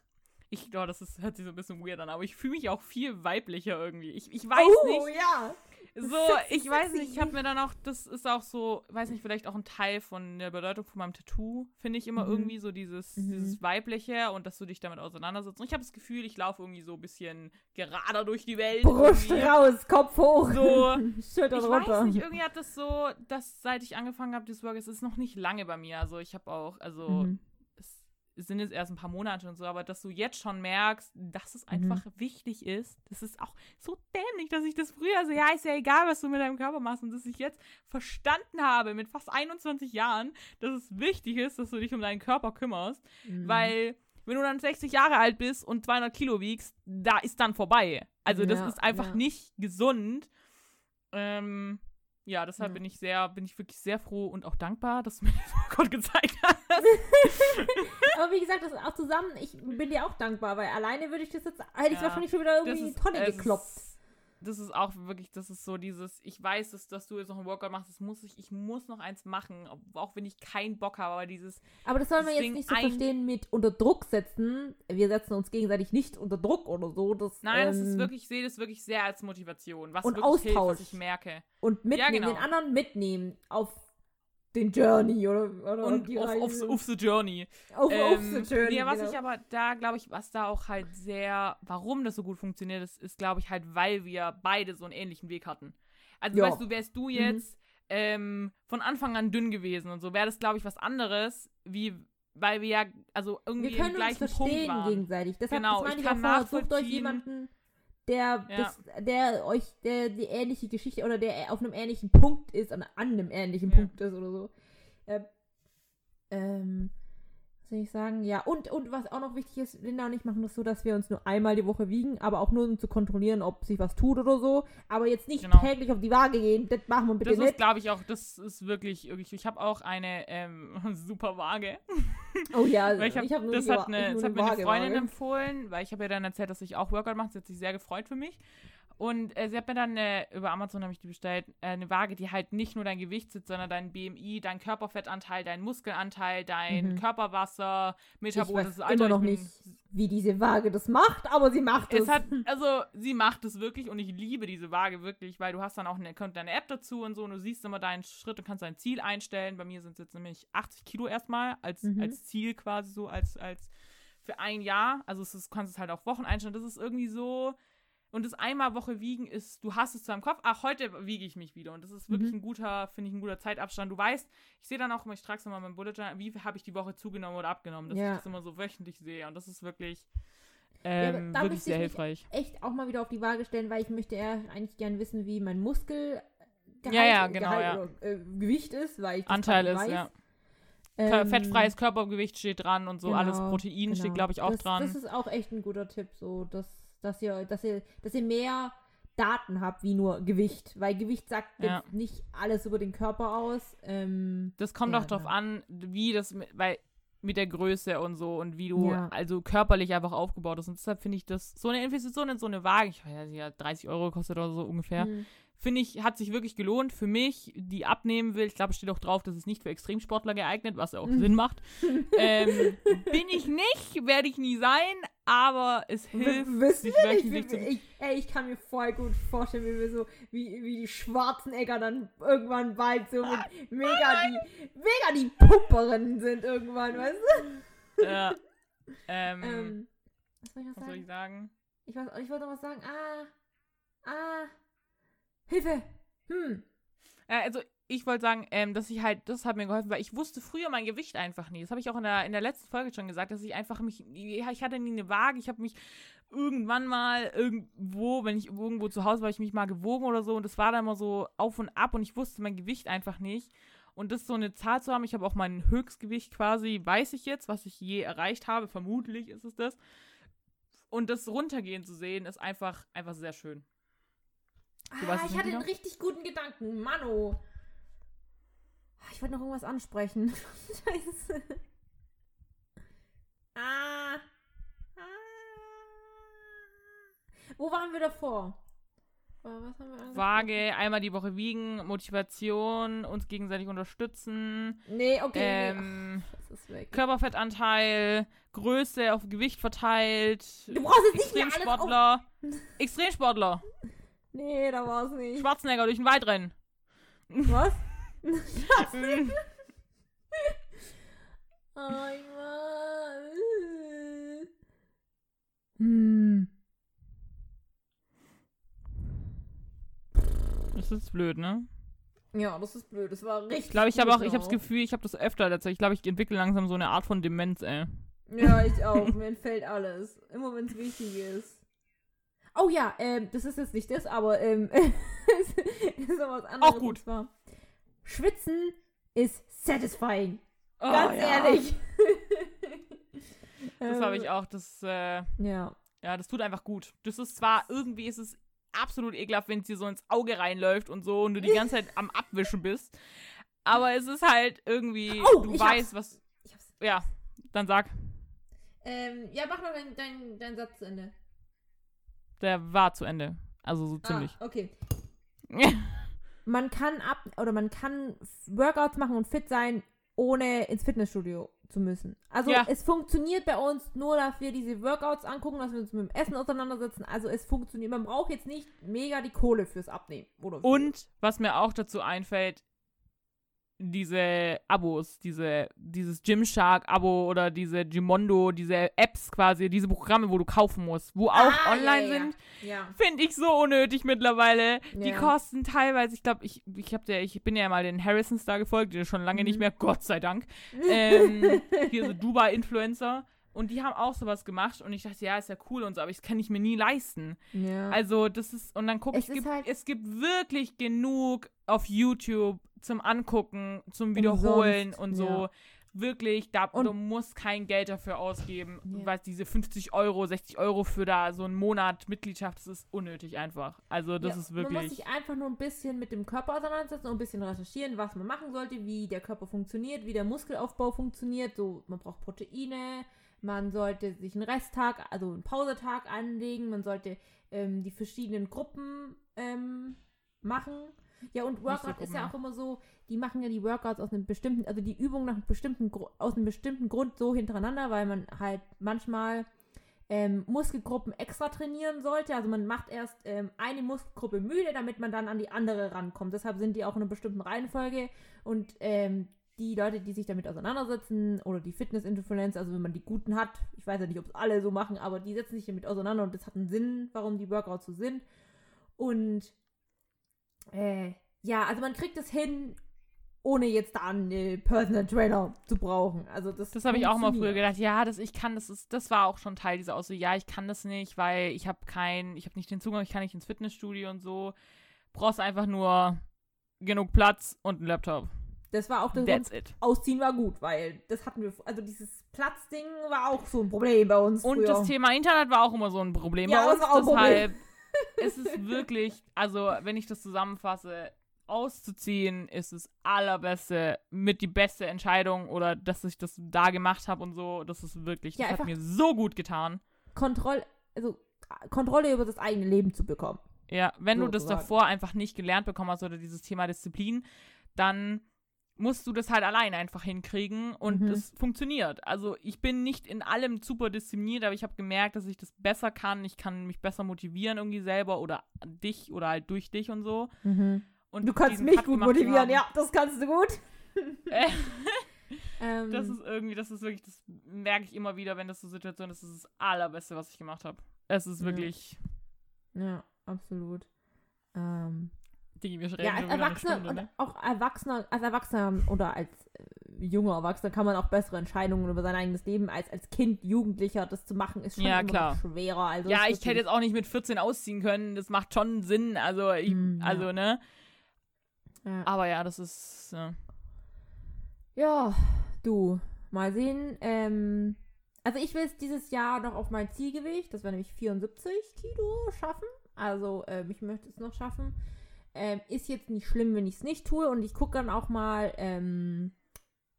Ich glaube, das ist, hört sich so ein bisschen weird an, aber ich fühle mich auch viel weiblicher irgendwie. Ich, ich weiß oh, nicht. ja. So, ich weiß nicht, ich habe mir dann auch, das ist auch so, weiß nicht, vielleicht auch ein Teil von der Bedeutung von meinem Tattoo, finde ich immer Mhm. irgendwie so dieses, Mhm. dieses Weibliche und dass du dich damit auseinandersetzt. Und ich habe das Gefühl, ich laufe irgendwie so ein bisschen gerader durch die Welt. Brust irgendwie. raus, Kopf hoch. So, [laughs] Schultern Ich runter. weiß nicht, irgendwie hat das so, dass seit ich angefangen habe, das Work, es ist noch nicht lange bei mir. Also ich habe auch, also Mhm. Sind jetzt erst ein paar Monate und so, aber dass du jetzt schon merkst, dass es Mhm. einfach wichtig ist, das ist auch so dämlich, dass ich das früher so, ja, ist ja egal, was du mit deinem Körper machst und dass ich jetzt verstanden habe mit fast 21 Jahren, dass es wichtig ist, dass du dich um deinen Körper kümmerst, Mhm. weil wenn du dann 60 Jahre alt bist und 200 Kilo wiegst, da ist dann vorbei. Also das Ja, ist einfach ja. nicht gesund. Ähm, ja, deshalb Ja. bin ich sehr, bin ich wirklich sehr froh und auch dankbar, dass du mir [laughs] das Gott gezeigt hast. [laughs] Aber wie gesagt, das auch zusammen, ich bin dir auch dankbar, weil alleine würde ich das jetzt, hätte ich Ja, wahrscheinlich schon wieder Das irgendwie in die ist- Tonne gekloppt. Ist, das ist auch wirklich, das ist so dieses, ich weiß, dass, dass du jetzt noch ein Workout machst, das muss ich, ich muss noch eins machen, auch wenn ich keinen Bock habe, aber dieses, Aber das soll man jetzt nicht so verstehen mit unter Druck setzen. Wir setzen uns gegenseitig nicht unter Druck oder so. Das, nein, das ähm, ist wirklich, ich sehe das wirklich sehr als Motivation, was und wirklich hilft, was Austausch. ich merke. Und mitnehmen, genau. den anderen mitnehmen auf den Journey oder, oder Und die auf, auf, Reise. auf the journey. auf, auf Ähm, the Journey. nee, was genau. ich aber da, glaube ich, was da auch halt sehr, warum das so gut funktioniert, ist, ist glaube ich, halt, weil wir beide so einen ähnlichen Weg hatten. Also, Ja. weißt du, wärst du jetzt, ähm, von Anfang an dünn gewesen und so, wäre das, glaube ich, was anderes, wie weil wir ja, also irgendwie Wir können im gleichen uns Punkt verstehen waren. gegenseitig. Deshalb Genau, das meine ich ich, kann auch vorher. Sucht euch jemanden, der, Ja. das, der euch, der die ähnliche Geschichte oder der auf einem ähnlichen Punkt ist, an, an einem ähnlichen Ja. Punkt ist oder so. Ähm, ähm, was soll ich sagen? Ja, und, und was auch noch wichtig ist, Linda und ich machen das so, dass wir uns nur einmal die Woche wiegen, aber auch nur um zu kontrollieren, ob sich was tut oder so. Aber jetzt nicht Genau. täglich auf die Waage gehen. Das machen wir bitte Das ist, nicht. glaube ich, auch, das ist wirklich, wirklich ich habe auch eine ähm, [laughs] super Waage. Oh ja, [laughs] ich hab, habe nur das hat, eine, das hat mir eine Freundin Waage. empfohlen, weil ich habe ja dann erzählt, dass ich auch Workout mache. Sie hat sich sehr gefreut für mich. Und äh, sie hat mir dann äh, über Amazon habe ich die bestellt, äh, eine Waage, die halt nicht nur dein Gewicht sitzt, sondern dein BMI, dein Körperfettanteil, dein Muskelanteil, dein Mhm. Körperwasser, Ich Metabolismus. weiß Alter, immer noch ich nicht, wie diese Waage das macht, aber sie macht es. es hat, also sie macht es wirklich und ich liebe diese Waage wirklich, weil du hast dann auch eine, kommt deine App dazu und so und du siehst immer deinen Schritt und kannst dein Ziel einstellen. Bei mir sind es jetzt nämlich 80 Kilo erstmal als, Mhm. als Ziel quasi so, als, als für ein Jahr. Also es ist, du kannst es halt auf Wochen einstellen. Das ist irgendwie so. Und das einmal Woche wiegen ist, du hast es zwar im Kopf, ach, heute wiege ich mich wieder. Und das ist wirklich Mhm. ein guter, finde ich, ein guter Zeitabstand. Du weißt, ich sehe dann auch immer, ich trage es immer mit dem Bullet Journal, wie habe ich die Woche zugenommen oder abgenommen, dass Ja. ich das immer so wöchentlich sehe. Und das ist wirklich, ähm, da wirklich sehr ich mich hilfreich. echt auch mal wieder auf die Waage stellen, weil ich möchte eher eigentlich gern wissen, wie mein Muskel Ja, ja, genau, ja. Oder, äh, Gewicht ist, weil ich Anteil ist, ja. weiß. Kö- Ähm, Fettfreies Körpergewicht steht dran und so, alles genau, Protein steht, genau. glaube ich, auch das, dran. Das ist auch echt ein guter Tipp, so dass, dass ihr, dass ihr, dass ihr mehr Daten habt wie nur Gewicht, weil Gewicht sagt Ja. nicht alles über den Körper aus. Ähm, Das kommt Ja, auch drauf genau. an, wie das, mit, weil mit der Größe und so und wie du Ja. also körperlich einfach aufgebaut bist. Und deshalb finde ich das, so eine Investition in so eine Waage, ich weiß ja, 30 Euro kostet oder so ungefähr, hm. finde ich, hat sich wirklich gelohnt für mich, die abnehmen will. Ich glaube, es steht auch drauf, das ist nicht für Extremsportler geeignet, was ja auch Mhm. Sinn macht. [laughs] ähm, bin ich nicht, werde ich nie sein, aber es hilft, W- wissen wir nicht, wöchentlich wie, ich, ey, ich kann mir voll gut vorstellen, wie wir so, wie, wie die Schwarzenegger dann irgendwann bald so mit mega die, mega die Pumperinnen sind irgendwann, weißt du? ja. ähm, Ähm, was soll ich noch was soll ich sagen? sagen? Ich, weiß, ich wollte noch was sagen. Ah, ah, Hilfe, hm. Also ich wollte sagen, ähm, dass ich halt, das hat mir geholfen, weil ich wusste früher mein Gewicht einfach nie. Das habe ich auch in der, in der letzten Folge schon gesagt, dass ich einfach mich, ich hatte nie eine Waage, ich habe mich irgendwann mal irgendwo, wenn ich irgendwo zu Hause war, ich mich mal gewogen oder so und das war dann immer so auf und ab und ich wusste mein Gewicht einfach nicht. Und das so eine Zahl zu haben, ich habe auch mein Höchstgewicht quasi, weiß ich jetzt, was ich je erreicht habe, vermutlich ist es das. Und das runtergehen zu sehen, ist einfach, einfach sehr schön. Du Ah, ich hatte einen richtig guten Gedanken. Mano. Ah, Ich wollte noch irgendwas ansprechen. [laughs] Scheiße. Ah. ah. Wo waren wir davor? Äh, Was haben wir? Waage, einmal die Woche wiegen, Motivation, uns gegenseitig unterstützen, Nee, okay. ähm, nee. Ach. Körperfettanteil, Größe auf Gewicht verteilt, Du brauchst jetzt nicht mehr alles. Extremsportler, Extremsportler, [laughs] Nee, da war es nicht. Schwarzenegger durch den Wald rennen. Was? War... Hm. Das ist blöd, ne? Ja, das ist blöd. Das war richtig. Ich glaube, ich habe auch, ich habe das. Gefühl, ich habe das öfter letztlich. Ich glaube, ich entwickle langsam so eine Art von Demenz, ey. Ja, ich [laughs] auch. Mir entfällt alles. Immer wenn es wichtig ist. Oh ja, ähm, das ist jetzt nicht das, aber ähm, [laughs] es ist noch was anderes. Auch gut. Und zwar, Schwitzen ist satisfying. Oh, Ganz ja. ehrlich. [laughs] Das habe ich auch. Das, äh, Ja. ja, das tut einfach gut. Das ist zwar, irgendwie ist es absolut ekelhaft, wenn es dir so ins Auge reinläuft und so und du die ganze Zeit am Abwischen bist. Aber es ist halt irgendwie, Oh, du weißt, was. Ich hab's. Ja, dann sag. Ähm, ja, mach noch deinen dein, dein Satz zu Ende. Der war zu Ende. Also so ziemlich. Ah, okay. [laughs] Man kann ab oder man kann Workouts machen und fit sein, ohne ins Fitnessstudio zu müssen. Also Ja. es funktioniert bei uns nur, dass wir diese Workouts angucken, dass wir uns mit dem Essen auseinandersetzen. Also es funktioniert. Man braucht jetzt nicht mega die Kohle fürs Abnehmen. Oder Und was mir auch dazu einfällt, diese Abos, diese, dieses Gymshark-Abo oder diese Gimondo, diese Apps quasi, diese Programme, wo du kaufen musst, wo auch Ah, online ja, ja, sind, Ja. finde ich so unnötig mittlerweile. Die kosten teilweise, ich glaube, ich, ich, hab der, ich bin ja mal den Harrisons da gefolgt, die schon lange nicht Mhm. mehr, Gott sei Dank. [laughs] Ähm, hier so Dubai-Influencer. Und die haben auch sowas gemacht und ich dachte, ja, ist ja cool und so, aber das kann ich mir nie leisten. ja. Also, das ist, und dann gucke ich, gibt, halt- es gibt wirklich genug auf YouTube zum Angucken, zum Wiederholen Umsonst, und so. ja. Wirklich, da, Und- du musst kein Geld dafür ausgeben. Ja. Weil diese 50 Euro, 60 Euro für da so einen Monat Mitgliedschaft, das ist unnötig einfach. Also, das Ja, ist Man muss wirklich. sich einfach nur ein bisschen mit dem Körper auseinandersetzen und ein bisschen recherchieren, was man machen sollte, wie der Körper funktioniert, wie der Muskelaufbau funktioniert. So, man braucht Proteine, man sollte sich einen Resttag, also einen Pausetag anlegen, man sollte ähm, die verschiedenen Gruppen ähm, machen. Ja, und Workout ist ja auch immer so, die machen ja die Workouts aus einem bestimmten, also die Übungen nach einem bestimmten, aus einem bestimmten Grund so hintereinander, weil man halt manchmal ähm, Muskelgruppen extra trainieren sollte. Also man macht erst ähm, eine Muskelgruppe müde, damit man dann an die andere rankommt. Deshalb sind die auch in einer bestimmten Reihenfolge und ähm, die Leute, die sich damit auseinandersetzen oder die Fitness-Influencer, also wenn man die guten hat, ich weiß ja nicht, ob es alle so machen, aber die setzen sich damit auseinander und das hat einen Sinn, warum die Workouts so sind. Und äh, ja, also man kriegt es hin, ohne jetzt da einen äh, Personal Trainer zu brauchen. Also das Das habe ich auch mal früher gedacht. Ja, das ich kann, das ist, das war auch schon Teil dieser Aussage. Ja, ich kann das nicht, weil ich habe kein, ich habe nicht den Zugang, ich kann nicht ins Fitnessstudio und so. Brauchst einfach nur genug Platz und einen Laptop. Das war auch der That's Grund, it. Ausziehen war gut, weil das hatten wir, also dieses Platzding war auch so ein Problem bei uns Und früher. das Thema Internet war auch immer so ein Problem Ja, bei das uns. war auch. Deshalb [laughs] ist es wirklich, also wenn ich das zusammenfasse, auszuziehen ist das allerbeste, mit die beste Entscheidung oder dass ich das da gemacht habe und so. Das ist wirklich, Ja, das hat mir so gut getan. Kontroll, also Kontrolle über das eigene Leben zu bekommen. Ja, wenn du das davor einfach nicht gelernt bekommen hast oder dieses Thema Disziplin, dann musst du das halt allein einfach hinkriegen und Mhm. es funktioniert. Also ich bin nicht in allem super diszipliniert, aber ich habe gemerkt, dass ich das besser kann. Ich kann mich besser motivieren irgendwie selber oder dich oder halt durch dich und so. Und Du kannst mich Cut gut motivieren, haben, ja, das kannst du gut. Äh, Ähm, das ist irgendwie, das ist wirklich, das merke ich immer wieder, wenn das so Situation ist, das ist das Allerbeste, was ich gemacht habe. Es ist Ja. wirklich, ja, absolut. Ähm, Digi, wir reden ja, als Erwachsener Stunde, und ne? auch Erwachsener, als Erwachsener oder als äh, junger Erwachsener kann man auch bessere Entscheidungen über sein eigenes Leben als als Kind, Jugendlicher das zu machen, ist schon Ja, klar. schwerer. Also Ja, ich hätte jetzt auch nicht mit 14 ausziehen können. Das macht schon Sinn. Also, ich, Mm, ja. also, ne? ja. Aber ja, das ist. Äh, Ja, du, mal sehen. Ähm, also ich will es dieses Jahr noch auf mein Zielgewicht, das wäre nämlich 74 Kilo, schaffen. Also ähm, ich möchte es noch schaffen. Ähm, ist jetzt nicht schlimm, wenn ich es nicht tue. Und ich gucke dann auch mal, ähm,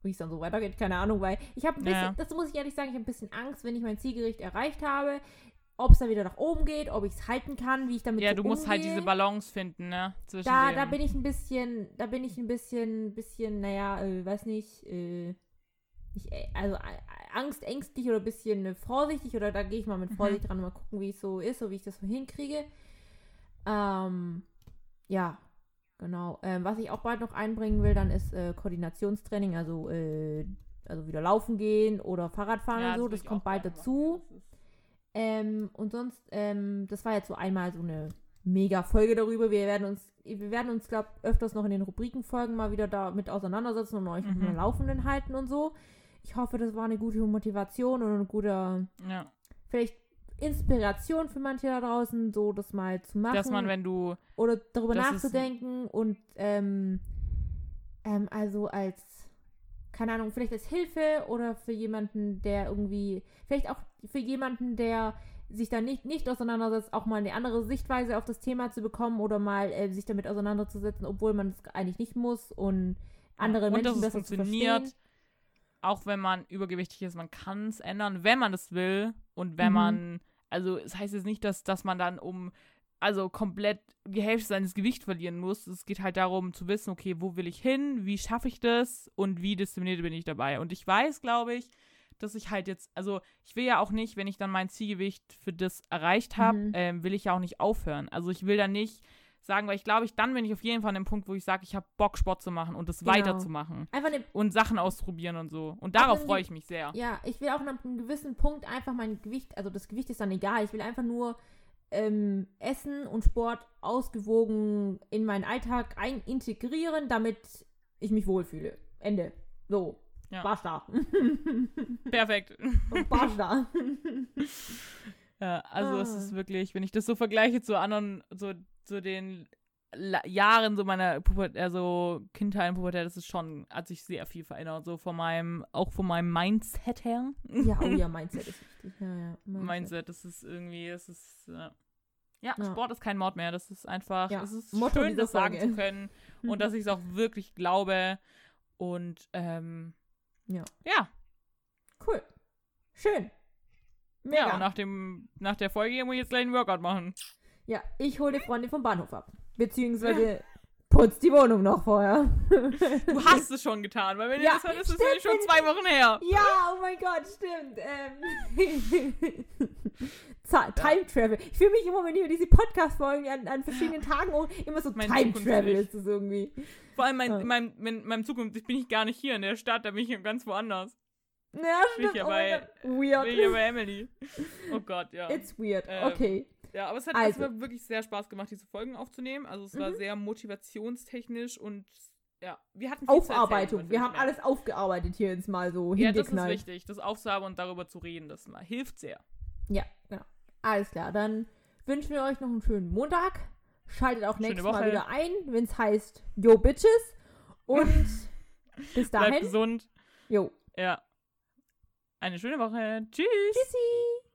wie es dann so weitergeht. Keine Ahnung, weil ich habe ein bisschen, Ja. das muss ich ehrlich sagen, ich habe ein bisschen Angst, wenn ich mein Zielgewicht erreicht habe, ob es dann wieder nach oben geht, ob ich es halten kann, wie ich damit ja, so du musst halt umgehe. diese Balance finden, ne? Zwischen Da, dem. da bin ich ein bisschen, da bin ich ein bisschen, bisschen, naja, äh, weiß nicht, äh, nicht äh, also äh, Angst, ängstlich oder ein bisschen äh, vorsichtig oder da gehe ich mal mit Mhm. Vorsicht dran und mal gucken, wie es so ist oder wie ich das so hinkriege. Ähm, ja, genau. Ähm, was ich auch bald noch einbringen will, dann ist äh, Koordinationstraining, also, äh, also wieder laufen gehen oder Fahrradfahren Ja, und so, das ich kommt bald dazu. Das Ähm, und sonst, ähm, das war jetzt so einmal so eine Mega-Folge darüber. Wir werden uns, wir werden uns, glaube öfters noch in den Rubrikenfolgen mal wieder damit auseinandersetzen und euch Mhm. dem Laufenden halten und so. Ich hoffe, das war eine gute Motivation und eine gute, Ja. vielleicht Inspiration für manche da draußen, so das mal zu machen Dass man, wenn du. oder darüber nachzudenken und ähm, ähm, also als keine Ahnung, vielleicht als Hilfe oder für jemanden, der irgendwie, vielleicht auch für jemanden, der sich da nicht, nicht auseinandersetzt, auch mal eine andere Sichtweise auf das Thema zu bekommen oder mal äh, sich damit auseinanderzusetzen, obwohl man es eigentlich nicht muss und andere und dass Menschen es besser zu funktioniert. verstehen. Auch wenn man übergewichtig ist, man kann es ändern, wenn man es will. Und wenn Mhm. man. Also, es heißt jetzt nicht, dass, dass man dann um. Also komplett die Hälfte seines Gewichts verlieren muss. Es geht halt darum zu wissen, okay, wo will ich hin, wie schaffe ich das und wie diszipliniert bin ich dabei. Und ich weiß, glaube ich, dass ich halt jetzt, also ich will ja auch nicht, wenn ich dann mein Zielgewicht für das erreicht habe, Mhm. ähm, will ich ja auch nicht aufhören. Also ich will dann nicht sagen, weil ich glaube, ich dann bin ich auf jeden Fall an dem Punkt, wo ich sage, ich habe Bock, Sport zu machen und das Genau. weiterzumachen. Einfach eine, Und Sachen ausprobieren und so. Und darauf wenn freue ich mich sehr. ja, ich will auch nach einem gewissen Punkt einfach mein Gewicht, also das Gewicht ist dann egal, ich will einfach nur ähm, Essen und Sport ausgewogen in meinen Alltag ein integrieren, damit ich mich wohlfühle. Ende. So. Ja. Basta. [laughs] Perfekt. Basta. [laughs] Ja, also es Ah. ist wirklich, wenn ich das so vergleiche zu anderen, so zu den La Jahren so meiner Pubertät, also Kindheit und Pubertät, das ist schon, hat sich sehr viel verändert, so von meinem, auch von meinem Mindset her. ja, oh ja, [laughs] Mindset ist wichtig. Ja, ja. Mindset, das ist irgendwie, es ist, äh, ja, Ja. Sport ist kein Mord mehr, das ist einfach, Ja, es ist Motto schön, das sagen zu können und dass ich es auch wirklich glaube und, ähm, Ja. ja, Cool. Schön. Mega. ja, und nach dem, nach der Folge muss ich jetzt gleich einen Workout machen. Ja, ich hole die Freundin vom Bahnhof ab. Beziehungsweise putz die Wohnung noch vorher. Du hast es schon getan, weil wenn Ja, das hört, ist es stimmt, schon zwei Wochen her. Ja, oh mein Gott, stimmt. Ähm. [laughs] Time Travel. Ich fühle mich immer, wenn ich diese Podcast-Folgen an, an verschiedenen Tagen auch immer so Mein Time. Travel ist es irgendwie. Vor allem mein, Ja. in, meinem, in meinem Zukunft bin ich gar nicht hier in der Stadt, da bin ich ganz woanders. Ja, Bin ich stimmt. ja oh mein bei- Gott. Bin ich ja Weird. bei Emily. Oh Gott, ja. It's weird. Ähm, Okay. Ja, aber es hat, Also. war wirklich sehr Spaß gemacht, diese Folgen aufzunehmen. Also es war Mhm. sehr motivationstechnisch und ja, wir hatten viel erzählen, Aufarbeitung. man Wir haben merkt. alles aufgearbeitet hier jetzt mal so Ja, das ist wichtig, das aufzuhaben und darüber zu reden, das mal hilft sehr. Ja, genau. Alles klar. Dann wünschen wir euch noch einen schönen Montag. Schaltet auch nächstes Mal wieder ein, wenn es heißt Yo Bitches. Und [laughs] bis Bleibt dahin. gesund. Jo. Ja. Eine schöne Woche. Tschüss. Tschüssi.